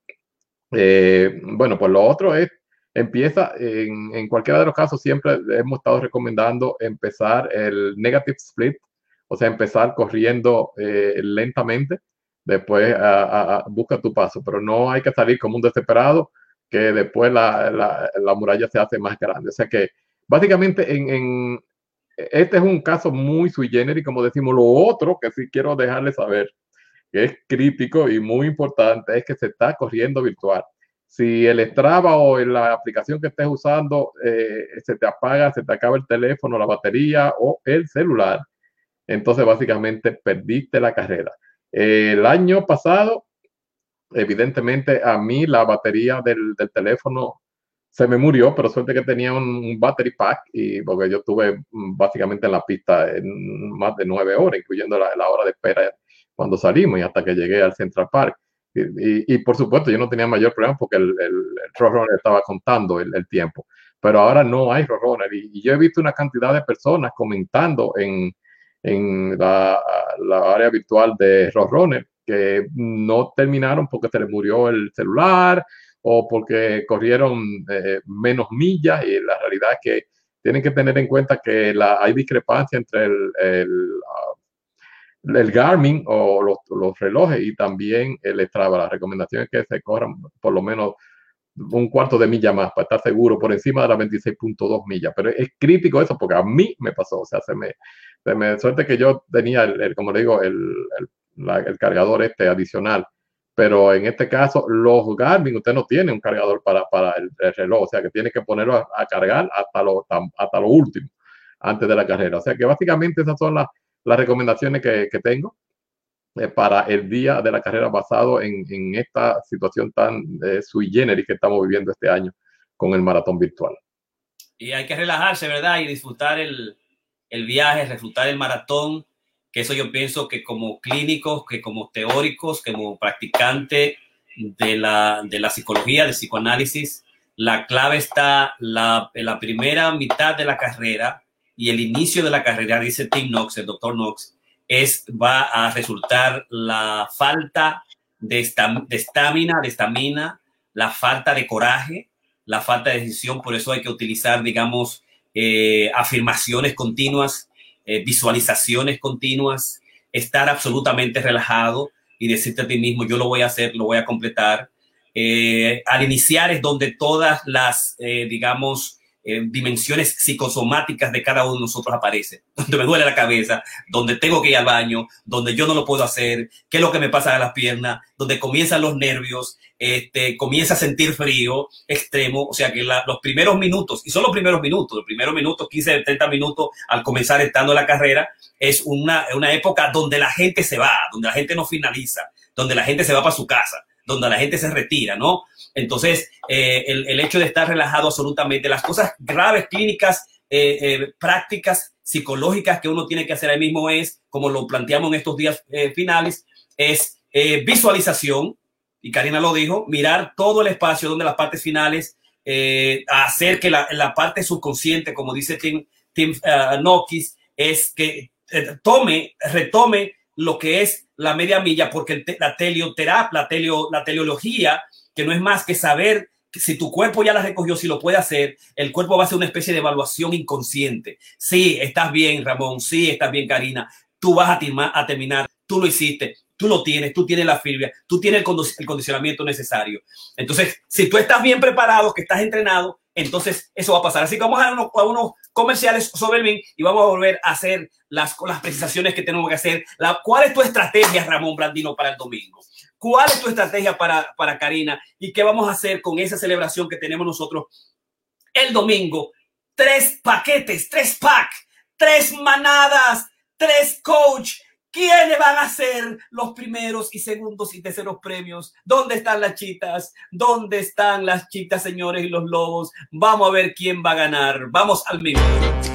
Eh, bueno, pues lo otro es, empieza, en, en, cualquiera de los casos, siempre hemos estado recomendando empezar el negative split, o sea, empezar corriendo eh, lentamente, después busca tu paso, pero no hay que salir como un desesperado, que después la, la, la muralla se hace más grande. O sea que básicamente en, en, este es un caso muy sui generis, como decimos. Lo otro que sí quiero dejarles saber, es crítico y muy importante, es que se está corriendo virtual. Si el Strava o la aplicación que estés usando eh, se te apaga, se te acaba el teléfono, la batería o el celular, entonces básicamente perdiste la carrera. el año pasado, evidentemente a mí la batería del, del teléfono se me murió, pero suerte que tenía un, battery pack y porque yo estuve mm, básicamente en la pista en más de nueve horas, incluyendo la, la hora de espera cuando salimos y hasta que llegué al Central Park. Y, y, por supuesto, yo no tenía mayor problema porque el, el, el Roadrunner estaba contando el, el, tiempo, pero ahora no hay Roadrunner y, yo he visto una cantidad de personas comentando en, en la, la área virtual de Roadrunner que no terminaron porque se les murió el celular, o porque corrieron eh, menos millas y la realidad es que tienen que tener en cuenta que hay discrepancia entre el, el, uh, el Garmin o los, los, relojes y también el Strava. La recomendación es que se corran por lo menos un cuarto de milla más para estar seguro por encima de las 26.2 millas. Pero es crítico eso porque a mí me pasó, o sea, se me, se suerte que yo tenía, el, como digo, el, el cargador este adicional pero en este caso los Garmin usted no tiene un cargador para, para el, el, reloj, o sea que tiene que ponerlo a, cargar hasta lo, hasta lo último, antes de la carrera. O sea que básicamente esas son las, las recomendaciones que, que tengo para el día de la carrera basado en, en esta situación tan eh, sui generis que estamos viviendo este año con el maratón virtual. Y hay que relajarse, ¿verdad? Y disfrutar el, el viaje, disfrutar el maratón que eso yo pienso que como clínicos, que como teóricos, como practicante de la, de la psicología, de psicoanálisis, la clave está la, en la primera mitad de la carrera y el inicio de la carrera, dice Tim Knox, el doctor Knox, es, va a resultar la falta de estamina, de estamina, la falta de coraje, la falta de decisión. Por eso hay que utilizar, digamos, eh, afirmaciones continuas, eh, visualizaciones continuas, estar absolutamente relajado y decirte a ti mismo, yo lo voy a hacer, lo voy a completar. Eh, al iniciar es donde todas las, digamos, dimensiones psicosomáticas de cada uno de nosotros aparece, donde me duele la cabeza, donde tengo que ir al baño, donde yo no lo puedo hacer, qué es lo que me pasa a las piernas, donde comienzan los nervios, este, comienza a sentir frío extremo, o sea que los primeros minutos, y son los primeros minutos, los primeros minutos, 15, 30 minutos al comenzar estando la carrera, es una, una época donde la gente se va, donde la gente no finaliza, donde la gente se va para su casa, donde la gente se retira, ¿no? Entonces, eh, el, hecho de estar relajado absolutamente, las cosas graves, clínicas, eh, eh, prácticas, psicológicas que uno tiene que hacer ahí mismo es, como lo planteamos en estos días finales, es visualización, y Karina lo dijo, mirar todo el espacio donde las partes finales, hacer que la, la, parte subconsciente, como dice Tim, Tim Nokis, es que tome, retome lo que es la media milla, porque la telioterapia, la, telio, la teleología que no es más que saber si tu cuerpo ya la recogió, si lo puede hacer, el cuerpo va a hacer una especie de evaluación inconsciente. Sí, estás bien, Ramón, sí, estás bien, Karina, tú vas a, a terminar, tú lo hiciste, tú lo tienes, tú tienes la fibra, tú tienes el, condicionamiento necesario. Entonces, si tú estás bien preparado, que estás entrenado, entonces eso va a pasar. Así que vamos a unos, a unos comerciales sobre el y vamos a volver a hacer las, las precisaciones que tenemos que hacer. La, ¿Cuál es tu estrategia, Ramón Blandino, para el domingo? ¿Cuál es tu estrategia para, para Karina? ¿Y qué vamos a hacer con esa celebración que tenemos nosotros el domingo? Tres paquetes, tres pack, tres manadas, tres coach. ¿Quiénes van a ser los primeros y segundos y terceros premios? ¿Dónde están las chitas? ¿Dónde están las chitas, señores y los lobos? Vamos a ver quién va a ganar. Vamos al minuto.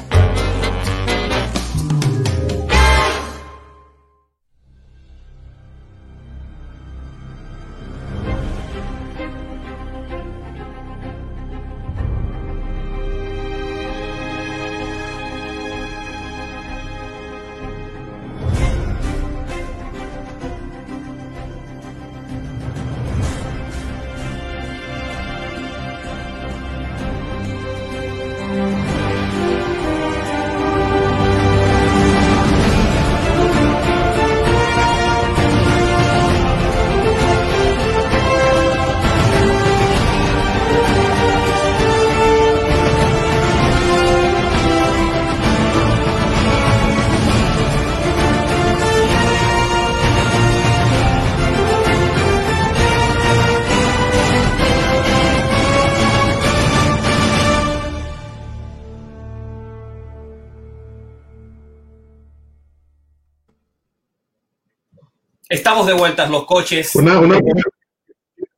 Estamos de vuelta los coches.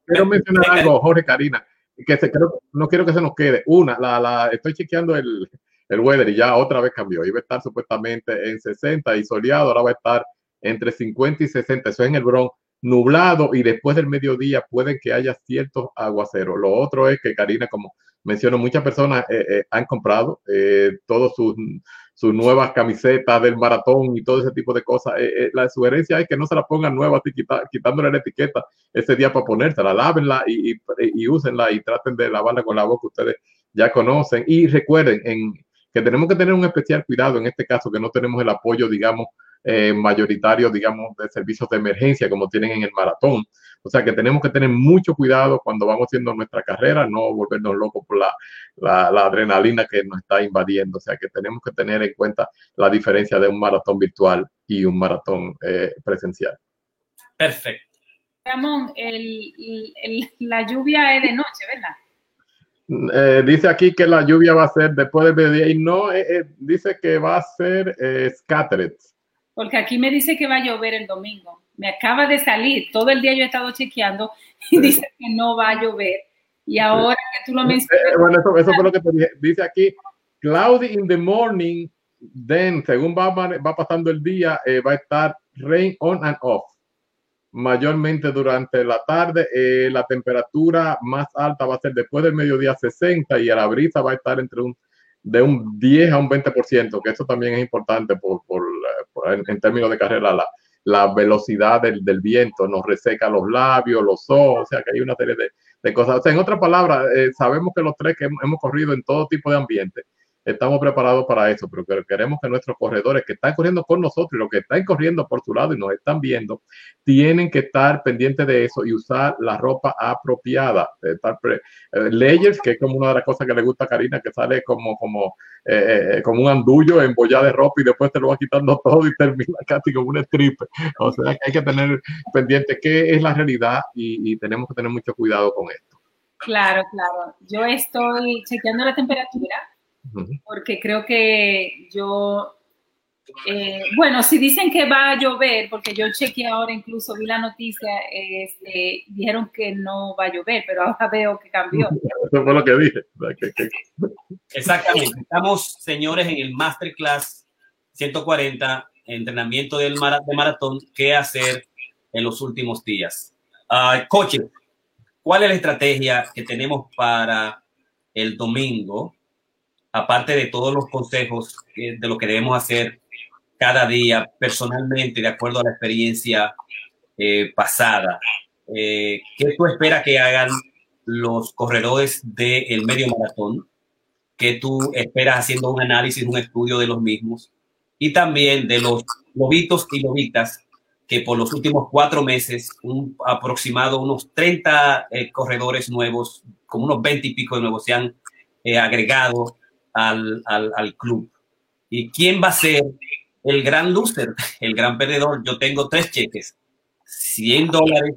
quiero mencionar algo, Jorge Karina, que se, no quiero que se nos quede. Una, la, la, estoy chequeando el, el weather y ya otra vez cambió. Iba a estar supuestamente en 60 y soleado, ahora va a estar entre 50 y 60. Eso es en el Bronx, nublado y después del mediodía pueden que haya ciertos aguaceros. Lo otro es que Karina, como menciono, muchas personas eh, eh, han comprado eh, todos sus sus nuevas camisetas del maratón y todo ese tipo de cosas. Eh, eh, la sugerencia es que no se la pongan nuevas, quitándole la etiqueta ese día para ponérsela, lávenla y, y, y, úsenla y traten de lavarla con la voz que ustedes ya conocen. Y recuerden en, que tenemos que tener un especial cuidado en este caso, que no tenemos el apoyo, digamos, eh, mayoritario, digamos, de servicios de emergencia como tienen en el maratón. O sea que tenemos que tener mucho cuidado cuando vamos haciendo nuestra carrera, no volvernos locos por la, la, adrenalina que nos está invadiendo. O sea que tenemos que tener en cuenta la diferencia de un maratón virtual y un maratón eh, presencial. Perfecto. Ramón, el, la lluvia es de noche, ¿verdad? Eh, dice aquí que la lluvia va a ser después del mediodía y no, dice que va a ser scattered. Porque aquí me dice que va a llover el domingo. Me acaba de salir. Todo el día yo he estado chequeando y dice que no va a llover. Y ahora que tú lo mencionas. Eh, bueno, eso, fue lo que te dije. Dice aquí, cloudy in the morning, then, según va, va pasando el día, eh, va a estar rain on and off. Mayormente durante la tarde, eh, la temperatura más alta va a ser después del mediodía 60 y a la brisa va a estar entre un de un 10 a un 20%, que eso también es importante por, por, en, términos de carrera. La, la velocidad del, del, viento nos reseca los labios, los ojos, o sea que hay una serie de, de cosas. O sea, en otras palabras, eh, sabemos que los tres que hemos, hemos corrido en todo tipo de ambiente, estamos preparados para eso, pero queremos que nuestros corredores que están corriendo con nosotros y los que están corriendo por su lado y nos están viendo, tienen que estar pendientes de eso y usar la ropa apropiada. Estar eh, que es como una de las cosas que le gusta a Karina, que sale como, como, eh, eh, como un andullo embollado de ropa y después te lo va quitando todo y termina casi como un strip. O sea que hay que tener pendiente qué es la realidad y tenemos que tener mucho cuidado con esto. Claro, claro. Yo estoy chequeando la temperatura porque creo que yo, eh, bueno, si dicen que va a llover, porque yo chequeé ahora, incluso vi la noticia, este, dijeron que no va a llover, pero ahora veo que cambió. Eso fue lo que dije. Exactamente. Estamos, señores, en el Masterclass 140, entrenamiento del de maratón, qué hacer en los últimos días. Uh, coche, ¿cuál es la estrategia que tenemos para el domingo? Aparte de todos los consejos de lo que debemos hacer cada día personalmente, de acuerdo a la experiencia eh, pasada, eh, ¿qué tú esperas que hagan los corredores del medio maratón? ¿Qué tú esperas haciendo un análisis, un estudio de los mismos? Y también de los lobitos y lobitas que por los últimos cuatro meses, un aproximado unos 30 eh, corredores nuevos, como unos 20 y pico de nuevos, se han agregado al, al, al, club. ¿Y quién va a ser el gran loser, el gran perdedor? Yo tengo tres cheques, 100 dólares,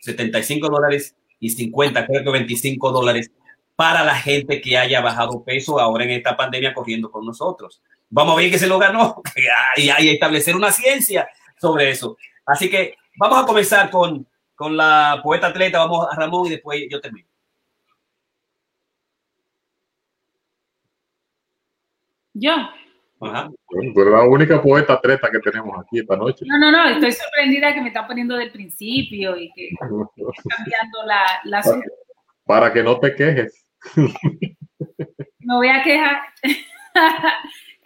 75 dólares y 50, creo que 25 dólares para la gente que haya bajado peso ahora en esta pandemia corriendo con nosotros. Vamos a ver que se lo ganó y hay establecer una ciencia sobre eso. Así que vamos a comenzar con, con la poeta atleta, vamos a Ramón y después yo termino. Yo. Ajá. la única poeta treta que tenemos aquí esta noche. No, no, no, estoy sorprendida que me están poniendo del principio y que cambiando la, la para, para, que no te quejes. Me voy a quejar.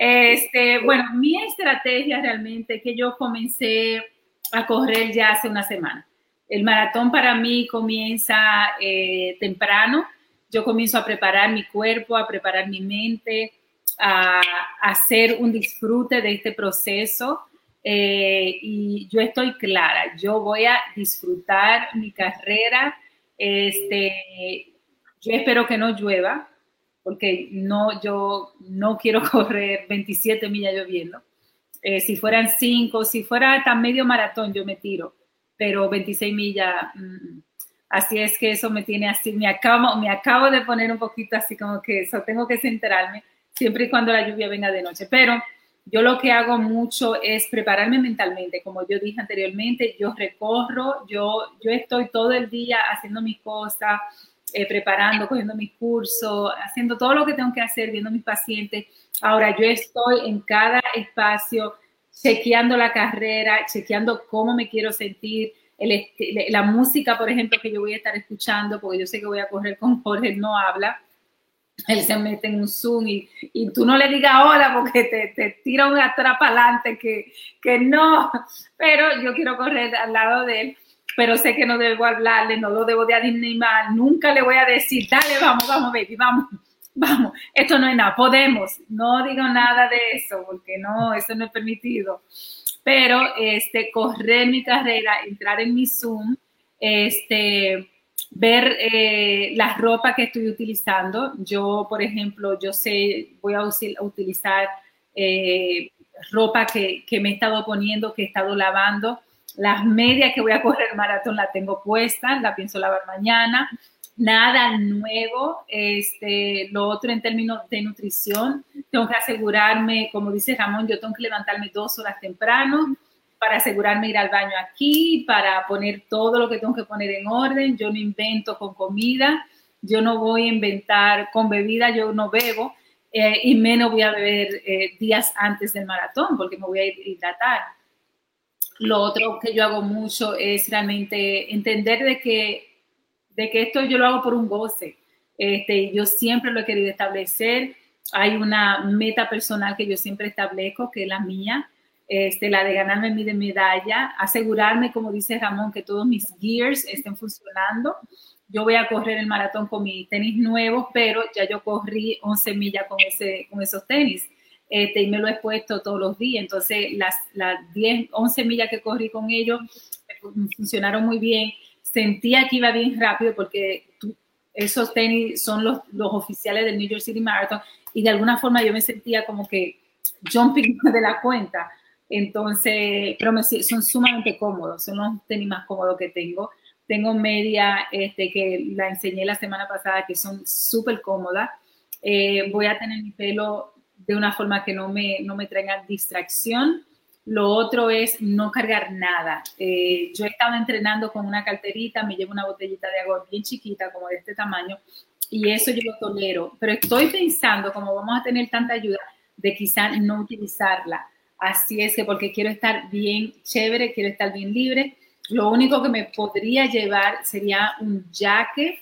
Este, bueno, mi estrategia realmente es que yo comencé a correr ya hace una semana. El maratón para mí comienza eh, temprano. Yo comienzo a preparar mi cuerpo, a preparar mi mente, a, hacer un disfrute de este proceso. Eh, y yo estoy clara, yo voy a disfrutar mi carrera. Este, yo espero que no llueva, porque no, yo no quiero correr 27 millas lloviendo. Eh, si fueran 5, si fuera hasta medio maratón, yo me tiro, pero 26 millas, mm, así es que eso me tiene así, me acabo, me acabo de poner un poquito así como que eso, tengo que centrarme siempre y cuando la lluvia venga de noche. Pero yo lo que hago mucho es prepararme mentalmente, como yo dije anteriormente, yo recorro, yo, yo estoy todo el día haciendo mis cosas, eh, preparando, cogiendo mis cursos, haciendo todo lo que tengo que hacer, viendo mis pacientes. Ahora yo estoy en cada espacio chequeando la carrera, chequeando cómo me quiero sentir, el, la música, por ejemplo, que yo voy a estar escuchando, porque yo sé que voy a correr con Jorge, no habla él se mete en un Zoom y, y tú no le digas hola porque te, te tira un atrás adelante que, que no, pero yo quiero correr al lado de él, pero sé que no debo hablarle, no lo debo de animar, nunca le voy a decir, dale, vamos, vamos, baby, vamos, vamos, esto no es nada, podemos, no digo nada de eso porque no, eso no es permitido, pero este, correr mi carrera, entrar en mi Zoom, este ver eh, la ropa que estoy utilizando. Yo, por ejemplo, yo sé, voy a utilizar eh, ropa que, que, me he estado poniendo, que he estado lavando. Las medias que voy a correr el maratón la tengo puesta, la pienso lavar mañana. Nada nuevo. Este, lo otro en términos de nutrición, tengo que asegurarme, como dice Ramón, yo tengo que levantarme dos horas temprano para asegurarme ir al baño aquí, para poner todo lo que tengo que poner en orden. Yo no invento con comida, yo no voy a inventar con bebida, yo no bebo eh, y menos voy a beber eh, días antes del maratón porque me voy a hidratar. Lo otro que yo hago mucho es realmente entender de que, de que esto yo lo hago por un goce. Este, yo siempre lo he querido establecer. Hay una meta personal que yo siempre establezco, que es la mía, este, la de ganarme mi de medalla, asegurarme, como dice Ramón, que todos mis gears estén funcionando. Yo voy a correr el maratón con mis tenis nuevos, pero ya yo corrí 11 millas con, ese, con esos tenis. Este, y me lo he puesto todos los días. Entonces, las, las 10, 11 millas que corrí con ellos funcionaron muy bien. Sentía que iba bien rápido porque esos tenis son los, los oficiales del New York City Marathon y de alguna forma yo me sentía como que jumping de la cuenta. Entonces, pero me, son sumamente cómodos, son los tenis más cómodos que tengo. Tengo media este, que la enseñé la semana pasada que son súper cómodas. Eh, voy a tener mi pelo de una forma que no me, no me traiga distracción. Lo otro es no cargar nada. Eh, yo he estado entrenando con una carterita, me llevo una botellita de agua bien chiquita, como de este tamaño, y eso yo lo tolero. Pero estoy pensando, como vamos a tener tanta ayuda, de quizá no utilizarla. Así es que porque quiero estar bien chévere, quiero estar bien libre. Lo único que me podría llevar sería un jacket,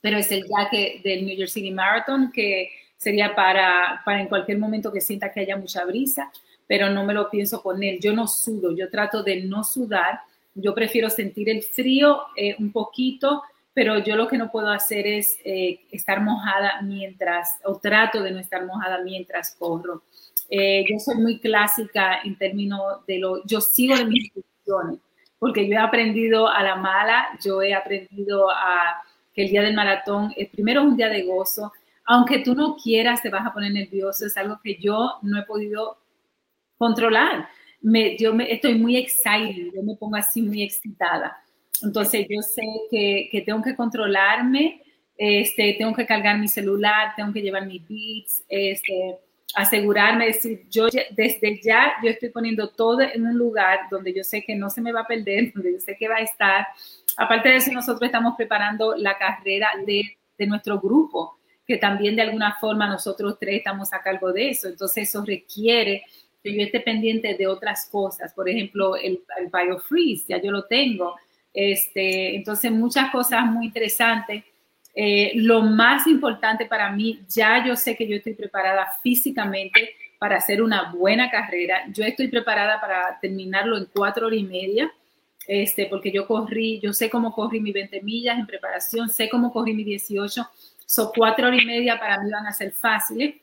pero es el jacket del New York City Marathon, que sería para, para en cualquier momento que sienta que haya mucha brisa, pero no me lo pienso poner. Yo no sudo, yo trato de no sudar. Yo prefiero sentir el frío eh, un poquito, pero yo lo que no puedo hacer es eh, estar mojada mientras, o trato de no estar mojada mientras corro. Eh, yo soy muy clásica en términos de lo, yo sigo de mis instrucciones, porque yo he aprendido a la mala, yo he aprendido a que el día del maratón, el primero es un día de gozo, aunque tú no quieras, te vas a poner nervioso, es algo que yo no he podido controlar. Me, yo me, estoy muy excited, yo me pongo así muy excitada. Entonces yo sé que, que tengo que controlarme, este, tengo que cargar mi celular, tengo que llevar mis beats, este, asegurarme, decir, yo desde ya yo estoy poniendo todo en un lugar donde yo sé que no se me va a perder, donde yo sé que va a estar. Aparte de eso, nosotros estamos preparando la carrera de, de nuestro grupo que también de alguna forma nosotros tres estamos a cargo de eso. Entonces eso requiere que yo esté pendiente de otras cosas. Por ejemplo, el, el BioFreeze, ya yo lo tengo. Este, entonces muchas cosas muy interesantes. Eh, lo más importante para mí, ya yo sé que yo estoy preparada físicamente para hacer una buena carrera. Yo estoy preparada para terminarlo en cuatro horas y media. Este, porque yo corrí, yo sé cómo corrí mis 20 millas en preparación, sé cómo corrí mis 18, son cuatro horas y media para mí van a ser fáciles.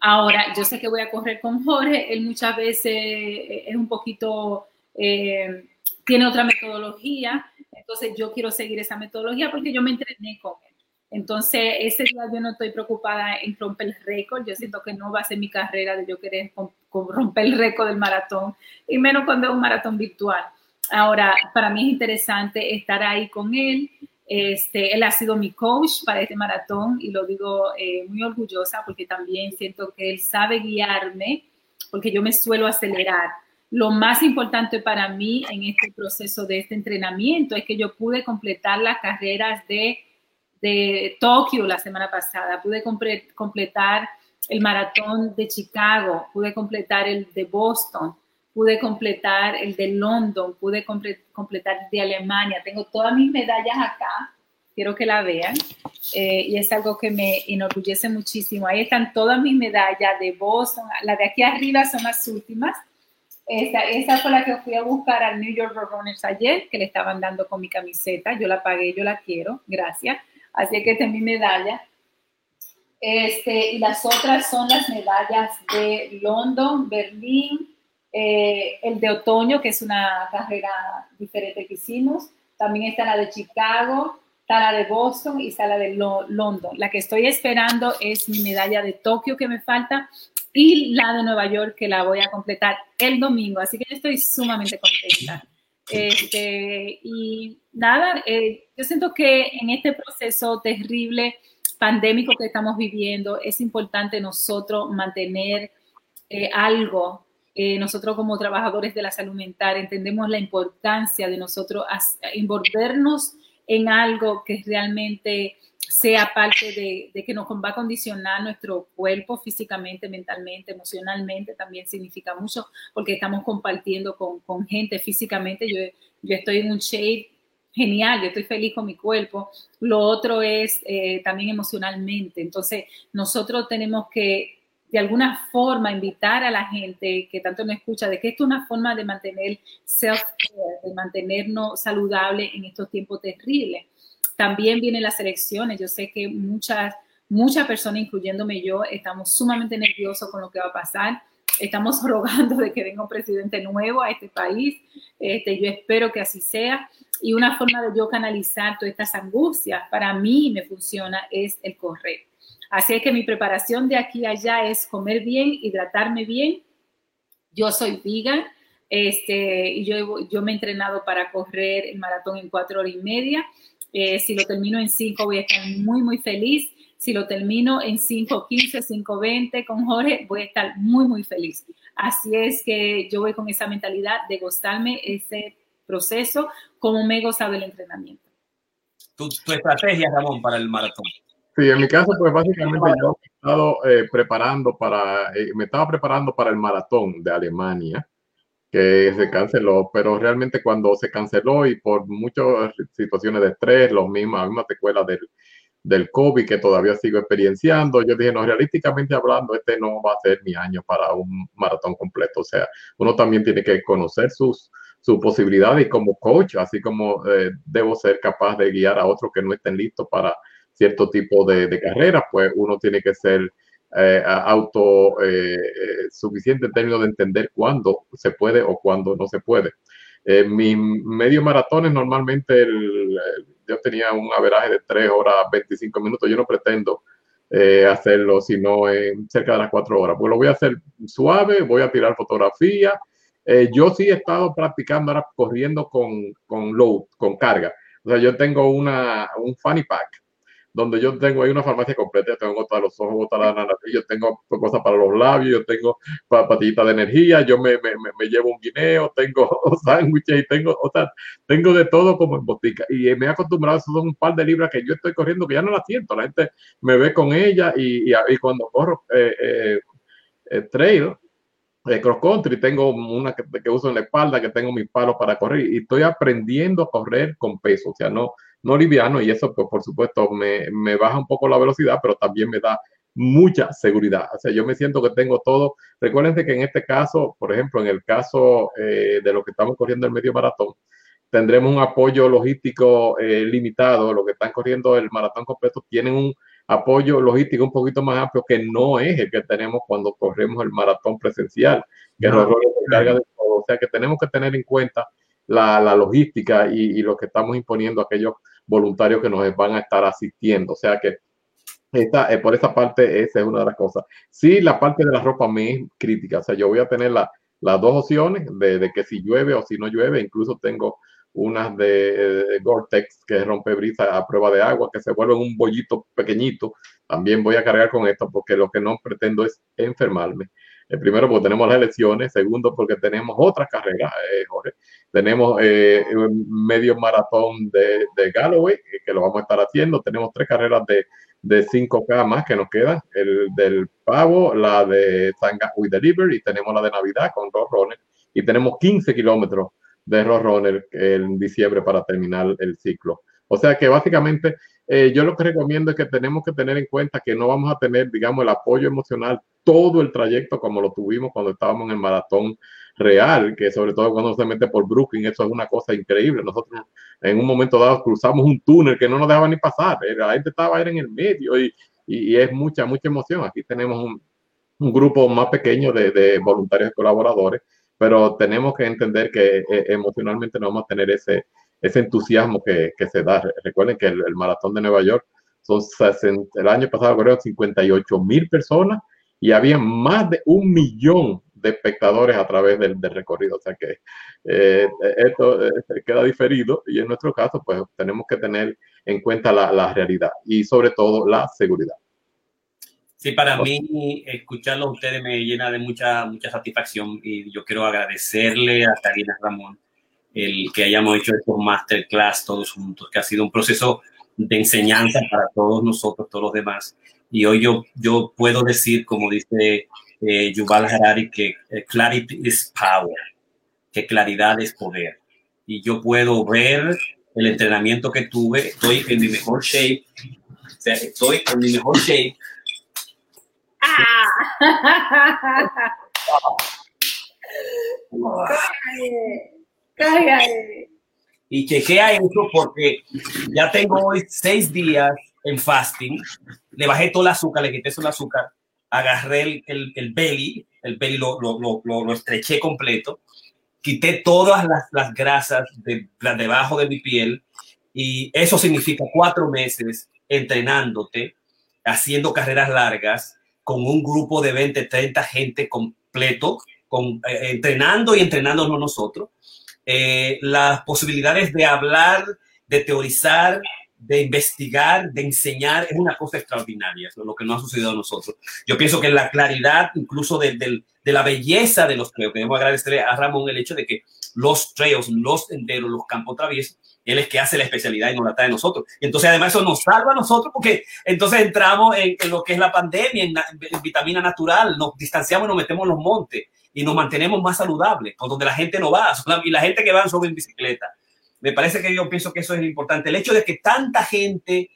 Ahora, yo sé que voy a correr con Jorge, él muchas veces eh, es un poquito, eh, tiene otra metodología, entonces yo quiero seguir esa metodología porque yo me entrené con él. Entonces, ese día yo no estoy preocupada en romper el récord, yo siento que no va a ser mi carrera de yo querer romper el récord del maratón, y menos cuando es un maratón virtual. Ahora, para mí es interesante estar ahí con él, este, él ha sido mi coach para este maratón y lo digo eh, muy orgullosa porque también siento que él sabe guiarme porque yo me suelo acelerar. Lo más importante para mí en este proceso de este entrenamiento es que yo pude completar las carreras de, de Tokio la semana pasada, pude completar el maratón de Chicago, pude completar el de Boston, pude completar el de London, pude completar el de Alemania. Tengo todas mis medallas acá, quiero que la vean, eh, y es algo que me enorgullece muchísimo. Ahí están todas mis medallas de Boston, las de aquí arriba son las últimas. Esta, esta fue la que fui a buscar al New York Runners ayer, que le estaban dando con mi camiseta. Yo la pagué, yo la quiero, gracias. Así que esta es mi medalla. Este, y las otras son las medallas de London, Berlín, eh, el de otoño, que es una carrera diferente que hicimos. También está la de Chicago, está la de Boston y está la de London. La que estoy esperando es mi medalla de Tokio que me falta y la de Nueva York que la voy a completar el domingo. Así que estoy sumamente contenta. Este, y nada, eh, yo siento que en este proceso terrible pandémico que estamos viviendo es importante nosotros mantener eh, algo eh, nosotros como trabajadores de la salud mental entendemos la importancia de nosotros envolvernos en algo que realmente sea parte de, que nos va a condicionar nuestro cuerpo físicamente, mentalmente, emocionalmente, también significa mucho porque estamos compartiendo con, gente físicamente. Yo, yo estoy en un shape genial, yo estoy feliz con mi cuerpo. Lo otro es eh, también emocionalmente. Entonces, nosotros tenemos que de alguna forma invitar a la gente que tanto me escucha de que esto es una forma de mantener self-care, de mantenernos saludables en estos tiempos terribles. También vienen las elecciones. Yo sé que muchas, muchas personas, incluyéndome yo, estamos sumamente nerviosos con lo que va a pasar. Estamos rogando de que venga un presidente nuevo a este país. Este, yo espero que así sea. Y una forma de yo canalizar todas estas angustias, para mí me funciona, es el correr Así que mi preparación de aquí a allá es comer bien, hidratarme bien. Yo soy vegan este, y yo, yo me he entrenado para correr el maratón en cuatro horas y media. Eh, si lo termino en cinco voy a estar muy, muy feliz. Si lo termino en 5.15, 5.20 con Jorge, voy a estar muy, muy feliz. Así es que yo voy con esa mentalidad de gozarme ese proceso como me he gozado el entrenamiento. Tu, tu estrategia, Ramón, para el maratón. Sí, en mi caso, pues básicamente yo he estado eh, preparando para, eh, me estaba preparando para el maratón de Alemania, que se canceló, pero realmente cuando se canceló y por muchas situaciones de estrés, los mismos, las mismas secuelas del, del COVID que todavía sigo experienciando, yo dije, no, realísticamente hablando, este no va a ser mi año para un maratón completo. O sea, uno también tiene que conocer sus, sus posibilidades y como coach, así como eh, debo ser capaz de guiar a otros que no estén listos para cierto tipo de, de carreras, pues uno tiene que ser eh, auto eh, eh, suficiente en términos de entender cuándo se puede o cuándo no se puede. En mis medio maratones normalmente yo tenía un averaje de 3 horas 25 minutos. Yo no pretendo hacerlo sino en cerca de las 4 horas. Pues lo voy a hacer suave, voy a tirar fotografía. yo sí he estado practicando ahora corriendo con, con load, con carga. O sea, yo tengo una, un funny pack donde yo tengo ahí una farmacia completa, yo tengo gotas de los ojos, gotas de la nariz, yo tengo cosas para los labios, yo tengo patillitas de energía, yo me, me, me llevo un guineo, tengo sándwiches y tengo, o sea, tengo de todo como en botica. Y me he acostumbrado, son un par de libras que yo estoy corriendo, que ya no las siento, la gente me ve con ella y, y, cuando corro eh, eh, eh trail, de cross country, tengo una que, que, uso en la espalda, que tengo mis palos para correr y estoy aprendiendo a correr con peso, o sea, no, no liviano y eso pues por supuesto me, me baja un poco la velocidad, pero también me da mucha seguridad. O sea, yo me siento que tengo todo. Recuerden que en este caso, por ejemplo, en el caso eh, de lo que estamos corriendo el medio maratón, tendremos un apoyo logístico eh, limitado. Los que están corriendo el maratón completo tienen un apoyo logístico un poquito más amplio que no es el que tenemos cuando corremos el maratón presencial, que no. de carga de todo. O sea, que tenemos que tener en cuenta la, la logística y, y, lo que estamos imponiendo a aquellos voluntarios que nos van a estar asistiendo. O sea que esta, eh, por esa parte, esa es una de las cosas. Sí, la parte de la ropa me es crítica. O sea, yo voy a tener la, las dos opciones de, de, que si llueve o si no llueve. Incluso tengo unas de, Gore-Tex que rompe brisa a prueba de agua, que se vuelven un bollito pequeñito. También voy a cargar con esto porque lo que no pretendo es enfermarme. Eh, primero, porque tenemos las elecciones. Segundo, porque tenemos otras carreras, eh, Jorge. Tenemos eh, medio maratón de, de Galloway, que lo vamos a estar haciendo. Tenemos tres carreras de, de 5K más que nos quedan. El del pavo, la de Zanga We Deliver y tenemos la de Navidad con Road Runner. Y tenemos 15 kilómetros de Road Runner en diciembre para terminar el ciclo. O sea que básicamente eh, yo lo que recomiendo es que tenemos que tener en cuenta que no vamos a tener, digamos, el apoyo emocional todo el trayecto como lo tuvimos cuando estábamos en el maratón real, que sobre todo cuando se mete por Brooklyn, eso es una cosa increíble. Nosotros en un momento dado cruzamos un túnel que no nos dejaba ni pasar, eh, la gente estaba ahí en el medio y, y, es mucha, mucha emoción. Aquí tenemos un, grupo más pequeño de, de, voluntarios y colaboradores, pero tenemos que entender que eh, emocionalmente no vamos a tener ese, ese entusiasmo que, que se da. Recuerden que el, el, maratón de Nueva York son 60, el año pasado creo 58 mil personas y había más de un millón de espectadores a través del, del recorrido. O sea que eh, esto eh, queda diferido y en nuestro caso pues tenemos que tener en cuenta la, la realidad y sobre todo la seguridad. Sí, para mí escucharlo a ustedes me llena de mucha, mucha satisfacción y yo quiero agradecerle a Karina Ramón el que hayamos hecho estos masterclass todos juntos, que ha sido un proceso de enseñanza para todos nosotros, todos los demás. Y hoy yo, yo puedo decir, como dice eh, Yuval Harari, que eh, clarity is power, que claridad es poder. Y yo puedo ver el entrenamiento que tuve, estoy en mi mejor shape, o sea, estoy en mi mejor shape. Y chequea eso porque ya tengo hoy seis días en fasting. Le bajé todo el azúcar, le quité todo el azúcar, agarré el, el, el belly, el belly lo, lo, lo, lo, estreché completo, quité todas las, las grasas de, de debajo de mi piel y eso significa cuatro meses entrenándote, haciendo carreras largas con un grupo de 20, 30 gente completo, con, eh, entrenando y entrenándonos nosotros. Eh, las posibilidades de hablar, de teorizar, de investigar, de enseñar, es una cosa extraordinaria, lo que no ha sucedido a nosotros. Yo pienso que la claridad, incluso de, la belleza de los trails, debemos agradecerle a Ramón el hecho de que los trails, los senderos, los campos traviesos, él es que hace la especialidad y nos la trae a nosotros. Y entonces además eso nos salva a nosotros porque entonces entramos en, lo que es la pandemia, en, vitamina natural, nos distanciamos y nos metemos en los montes y nos mantenemos más saludables, por donde la gente no va, y la gente que va sobre en bicicleta me parece que yo pienso que eso es importante. El hecho de que tanta gente,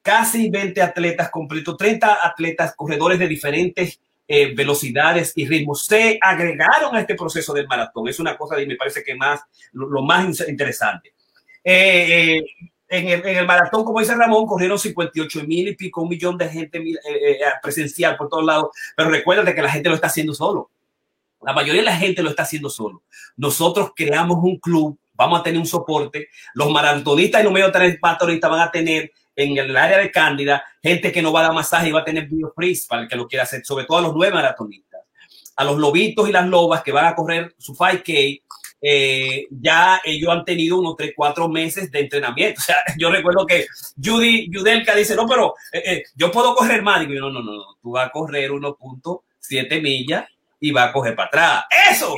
casi 20 atletas completos, 30 atletas, corredores de diferentes eh, velocidades y ritmos, se agregaron a este proceso del maratón. Es una cosa y me parece que más, lo, más interesante. Eh, eh, en, el, maratón, como dice Ramón, corrieron 58 mil y pico, un millón de gente presencial por todos lados, pero recuerden que la gente lo está haciendo solo. La mayoría de la gente lo está haciendo solo. Nosotros creamos un club vamos a tener un soporte. Los maratonistas y los medio maratonistas van a tener en el área de Cándida gente que no va a dar masaje y va a tener biofreeze para el que lo quiera hacer, sobre todo a los nueve maratonistas. A los lobitos y las lobas que van a correr su 5K, eh, ya ellos han tenido unos 3, 4 meses de entrenamiento. O sea, yo recuerdo que Judy Judelka dice, no, pero eh, eh, yo puedo correr más. Digo, no, no, no, no, tú vas a correr 1.7 millas y va a coger para atrás. Eso,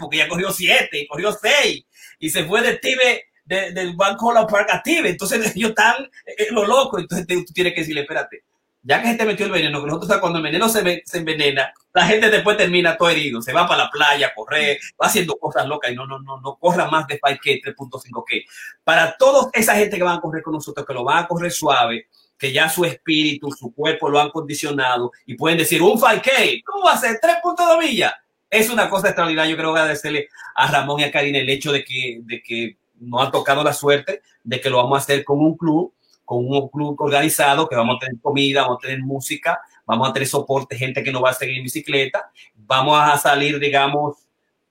porque ya corrió 7 y 6 y se fue de Tibe, de, del One Park a. Entonces ellos están eh, lo loco. Entonces tú tienes que decirle, espérate, ya que se te metió el veneno, que nosotros cuando el veneno se, se, envenena, la gente después termina todo herido, se va para la playa a correr, va haciendo cosas locas y no, no, no, no corra más de 5K, 3.5K. Para toda esa gente que van a correr con nosotros, que lo van a correr suave, que ya su espíritu, su cuerpo lo han condicionado y pueden decir un 5K, ¿cómo va a ser? 3.2 millas es una cosa extraordinaria. Yo creo que agradecerle a Ramón y a Karina el hecho de que, de que nos han tocado la suerte de que lo vamos a hacer con un club, con un club organizado, que vamos a tener comida, vamos a tener música, vamos a tener soporte, gente que nos va a seguir en bicicleta. Vamos a salir, digamos,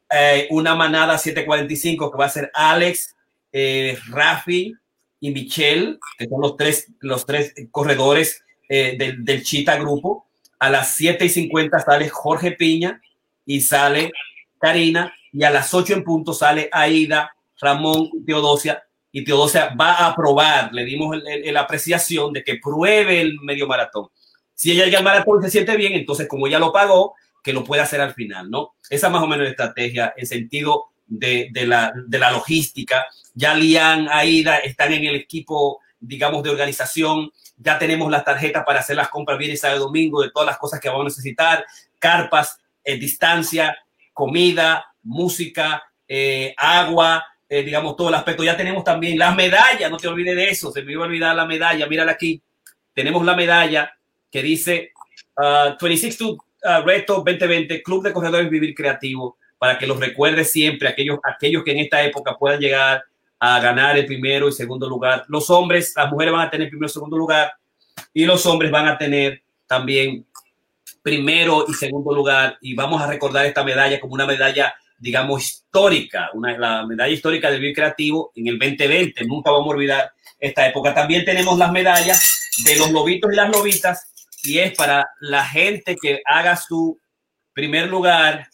eh, una manada 745 que va a ser Alex, eh, Rafi y Michelle, que son los tres, los tres corredores eh, del, del Chita Grupo. A las 7 y 50 sale Jorge Piña, y sale Karina y a las 8 en punto sale Aida, Ramón, Teodosia y Teodosia va a aprobar, le dimos la apreciación de que pruebe el medio maratón. Si ella llega al maratón se siente bien, entonces como ella lo pagó, que lo pueda hacer al final, ¿no? Esa más o menos la estrategia en sentido de, de, la, de la logística. Ya Lian, Aida están en el equipo, digamos, de organización. Ya tenemos las tarjetas para hacer las compras viernes, sábado, domingo, de todas las cosas que vamos a necesitar, carpas, eh, distancia, comida, música, eh, agua, eh, digamos, todo el aspecto. Ya tenemos también las medallas, no te olvides de eso, se me iba a olvidar la medalla, mírala aquí. Tenemos la medalla que dice 26 uh, to uh, Reto 2020, Club de Corredores Vivir Creativo, para que los recuerde siempre, aquellos, aquellos que en esta época puedan llegar a ganar el primero y segundo lugar. Los hombres, las mujeres van a tener primero y segundo lugar, y los hombres van a tener también primero y segundo lugar y vamos a recordar esta medalla como una medalla, digamos, histórica, una, la medalla histórica del Vivir Creativo en el 2020. Nunca vamos a olvidar esta época. También tenemos las medallas de los lobitos y las lobitas y es para la gente que haga su primer lugar,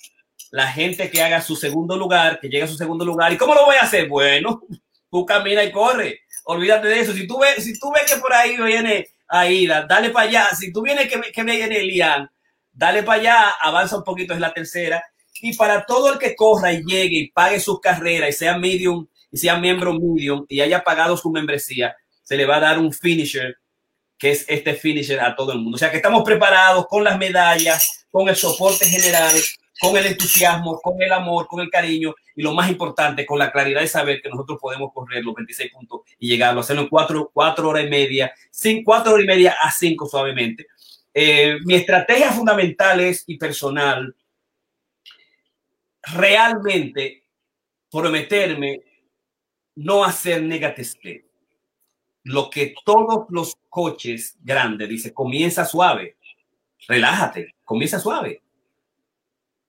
la gente que haga su segundo lugar, que llegue a su segundo lugar. ¿Y cómo lo voy a hacer? Bueno, tú camina y corre. Olvídate de eso. Si tú ves, si tú ves que por ahí viene Aida, dale para allá. Si tú vienes que, que viene Elian, dale para allá, avanza un poquito, es la tercera. Y para todo el que corra y llegue y pague sus carreras y sea medium y sea miembro medium y haya pagado su membresía, se le va a dar un finisher, que es este finisher a todo el mundo. O sea que estamos preparados con las medallas, con el soporte general, con el entusiasmo, con el amor, con el cariño y lo más importante, con la claridad de saber que nosotros podemos correr los 26 puntos y llegarlo, hacerlo en cuatro, cuatro horas y media, sin cuatro horas y media a cinco suavemente. Eh, mi estrategia fundamental es y personal realmente prometerme no hacer negative Lo que todos los coches grandes dice, comienza suave, relájate, comienza suave.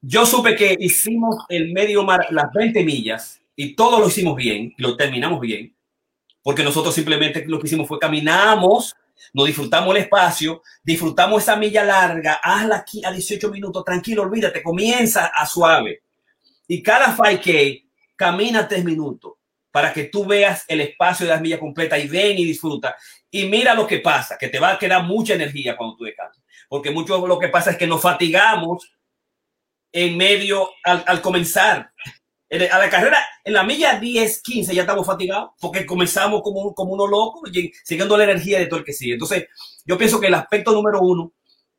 Yo supe que hicimos el medio mar, las 20 millas, y todo lo hicimos bien, lo terminamos bien, porque nosotros simplemente lo que hicimos fue caminamos, nos disfrutamos el espacio, disfrutamos esa milla larga, hazla aquí a 18 minutos, tranquilo, olvídate, comienza a suave. Y cada 5K camina 3 minutos para que tú veas el espacio de las millas completa y ven y disfruta. Y mira lo que pasa, que te va a quedar mucha energía cuando tú descansas. Porque mucho lo que pasa es que nos fatigamos en medio al, al comenzar a la carrera, en la milla 10, 15 ya estamos fatigados porque comenzamos como, como uno loco, siguiendo la energía de todo el que sigue. Entonces, yo pienso que el aspecto número uno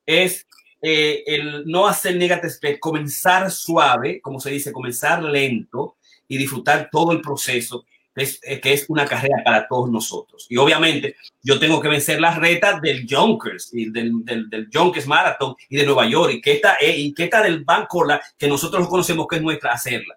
es eh, el no hacer negative comenzar suave, como se dice, comenzar lento y disfrutar todo el proceso, eh, que es una carrera para todos nosotros. Y obviamente yo tengo que vencer las retas del Junkers y del, del, del Junkers Marathon y de Nueva York y que esta, eh, y que esta del Bancorla, que nosotros conocemos que es nuestra, hacerla.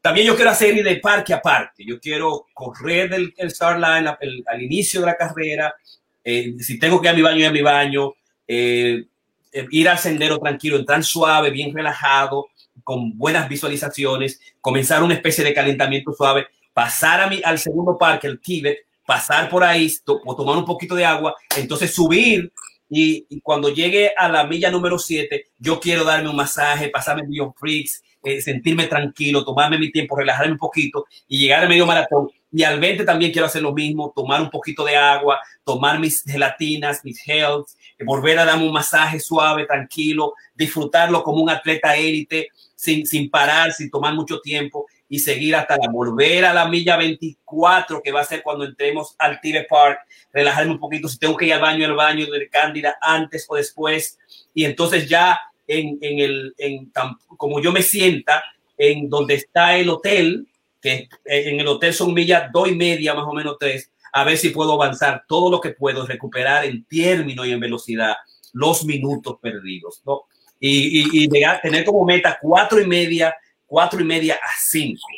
También yo quiero hacer de parque a parque. Yo quiero correr del el line al, inicio de la carrera. Eh, si tengo que ir a mi baño, ir a mi baño. Ir al sendero tranquilo, entrar suave, bien relajado, con buenas visualizaciones, comenzar una especie de calentamiento suave, pasar a mi, al segundo parque, el Tibet, pasar por ahí, o tomar un poquito de agua, entonces subir y, cuando llegue a la milla número 7, yo quiero darme un masaje, pasarme Bio Freaks, eh, sentirme tranquilo, tomarme mi tiempo, relajarme un poquito y llegar al medio maratón. Y al 20 también quiero hacer lo mismo, tomar un poquito de agua, tomar mis gelatinas, mis health, eh, volver a darme un masaje suave, tranquilo, disfrutarlo como un atleta élite, sin, sin parar, sin tomar mucho tiempo y seguir hasta la volver a la milla 24, que va a ser cuando entremos al Tibet Park, relajarme un poquito, si tengo que ir al baño, al baño de Cándida antes o después, y entonces ya en, en el, en, como yo me sienta, en donde está el hotel, que en el hotel son millas dos y media, más o menos tres, a ver si puedo avanzar todo lo que puedo, recuperar en término y en velocidad los minutos perdidos, ¿no? Y, y, tener como meta cuatro y media, cuatro y media a cinco,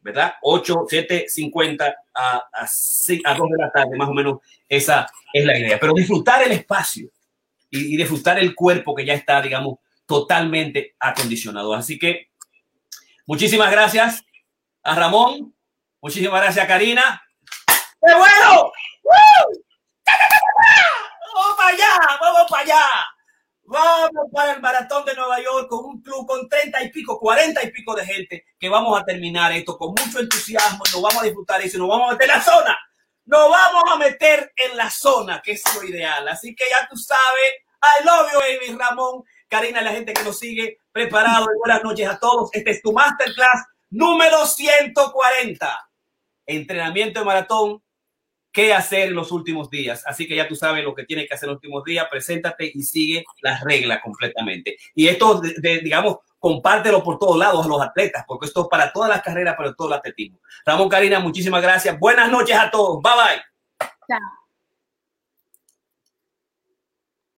¿verdad? Ocho, siete, cincuenta a, a, de la tarde, más o menos esa es la idea. Pero disfrutar el espacio y, disfrutar el cuerpo que ya está, digamos, totalmente acondicionado. Así que muchísimas gracias a Ramón, muchísimas gracias a Karina. ¡Qué bueno! ¡Vamos para allá! ¡Vamos para allá! Vamos para el maratón de Nueva York con un club con 30 y pico, 40 y pico de gente que vamos a terminar esto con mucho entusiasmo nos vamos a disfrutar eso, nos vamos a meter en la zona. Nos vamos a meter en la zona, que es lo ideal. Así que ya tú sabes, I love you, baby Ramón. Karina, la gente que nos sigue, preparado. Buenas noches a todos. Este es tu masterclass número 140. Entrenamiento de maratón. ¿Qué hacer en los últimos días? Así que ya tú sabes lo que tienes que hacer en los últimos días. Preséntate y sigue las reglas completamente. Y esto, digamos, compártelo por todos lados a los atletas, porque esto es para todas las carreras, para todo el atletismo. Ramón Karina, muchísimas gracias. Buenas noches a todos. Bye bye. Chao.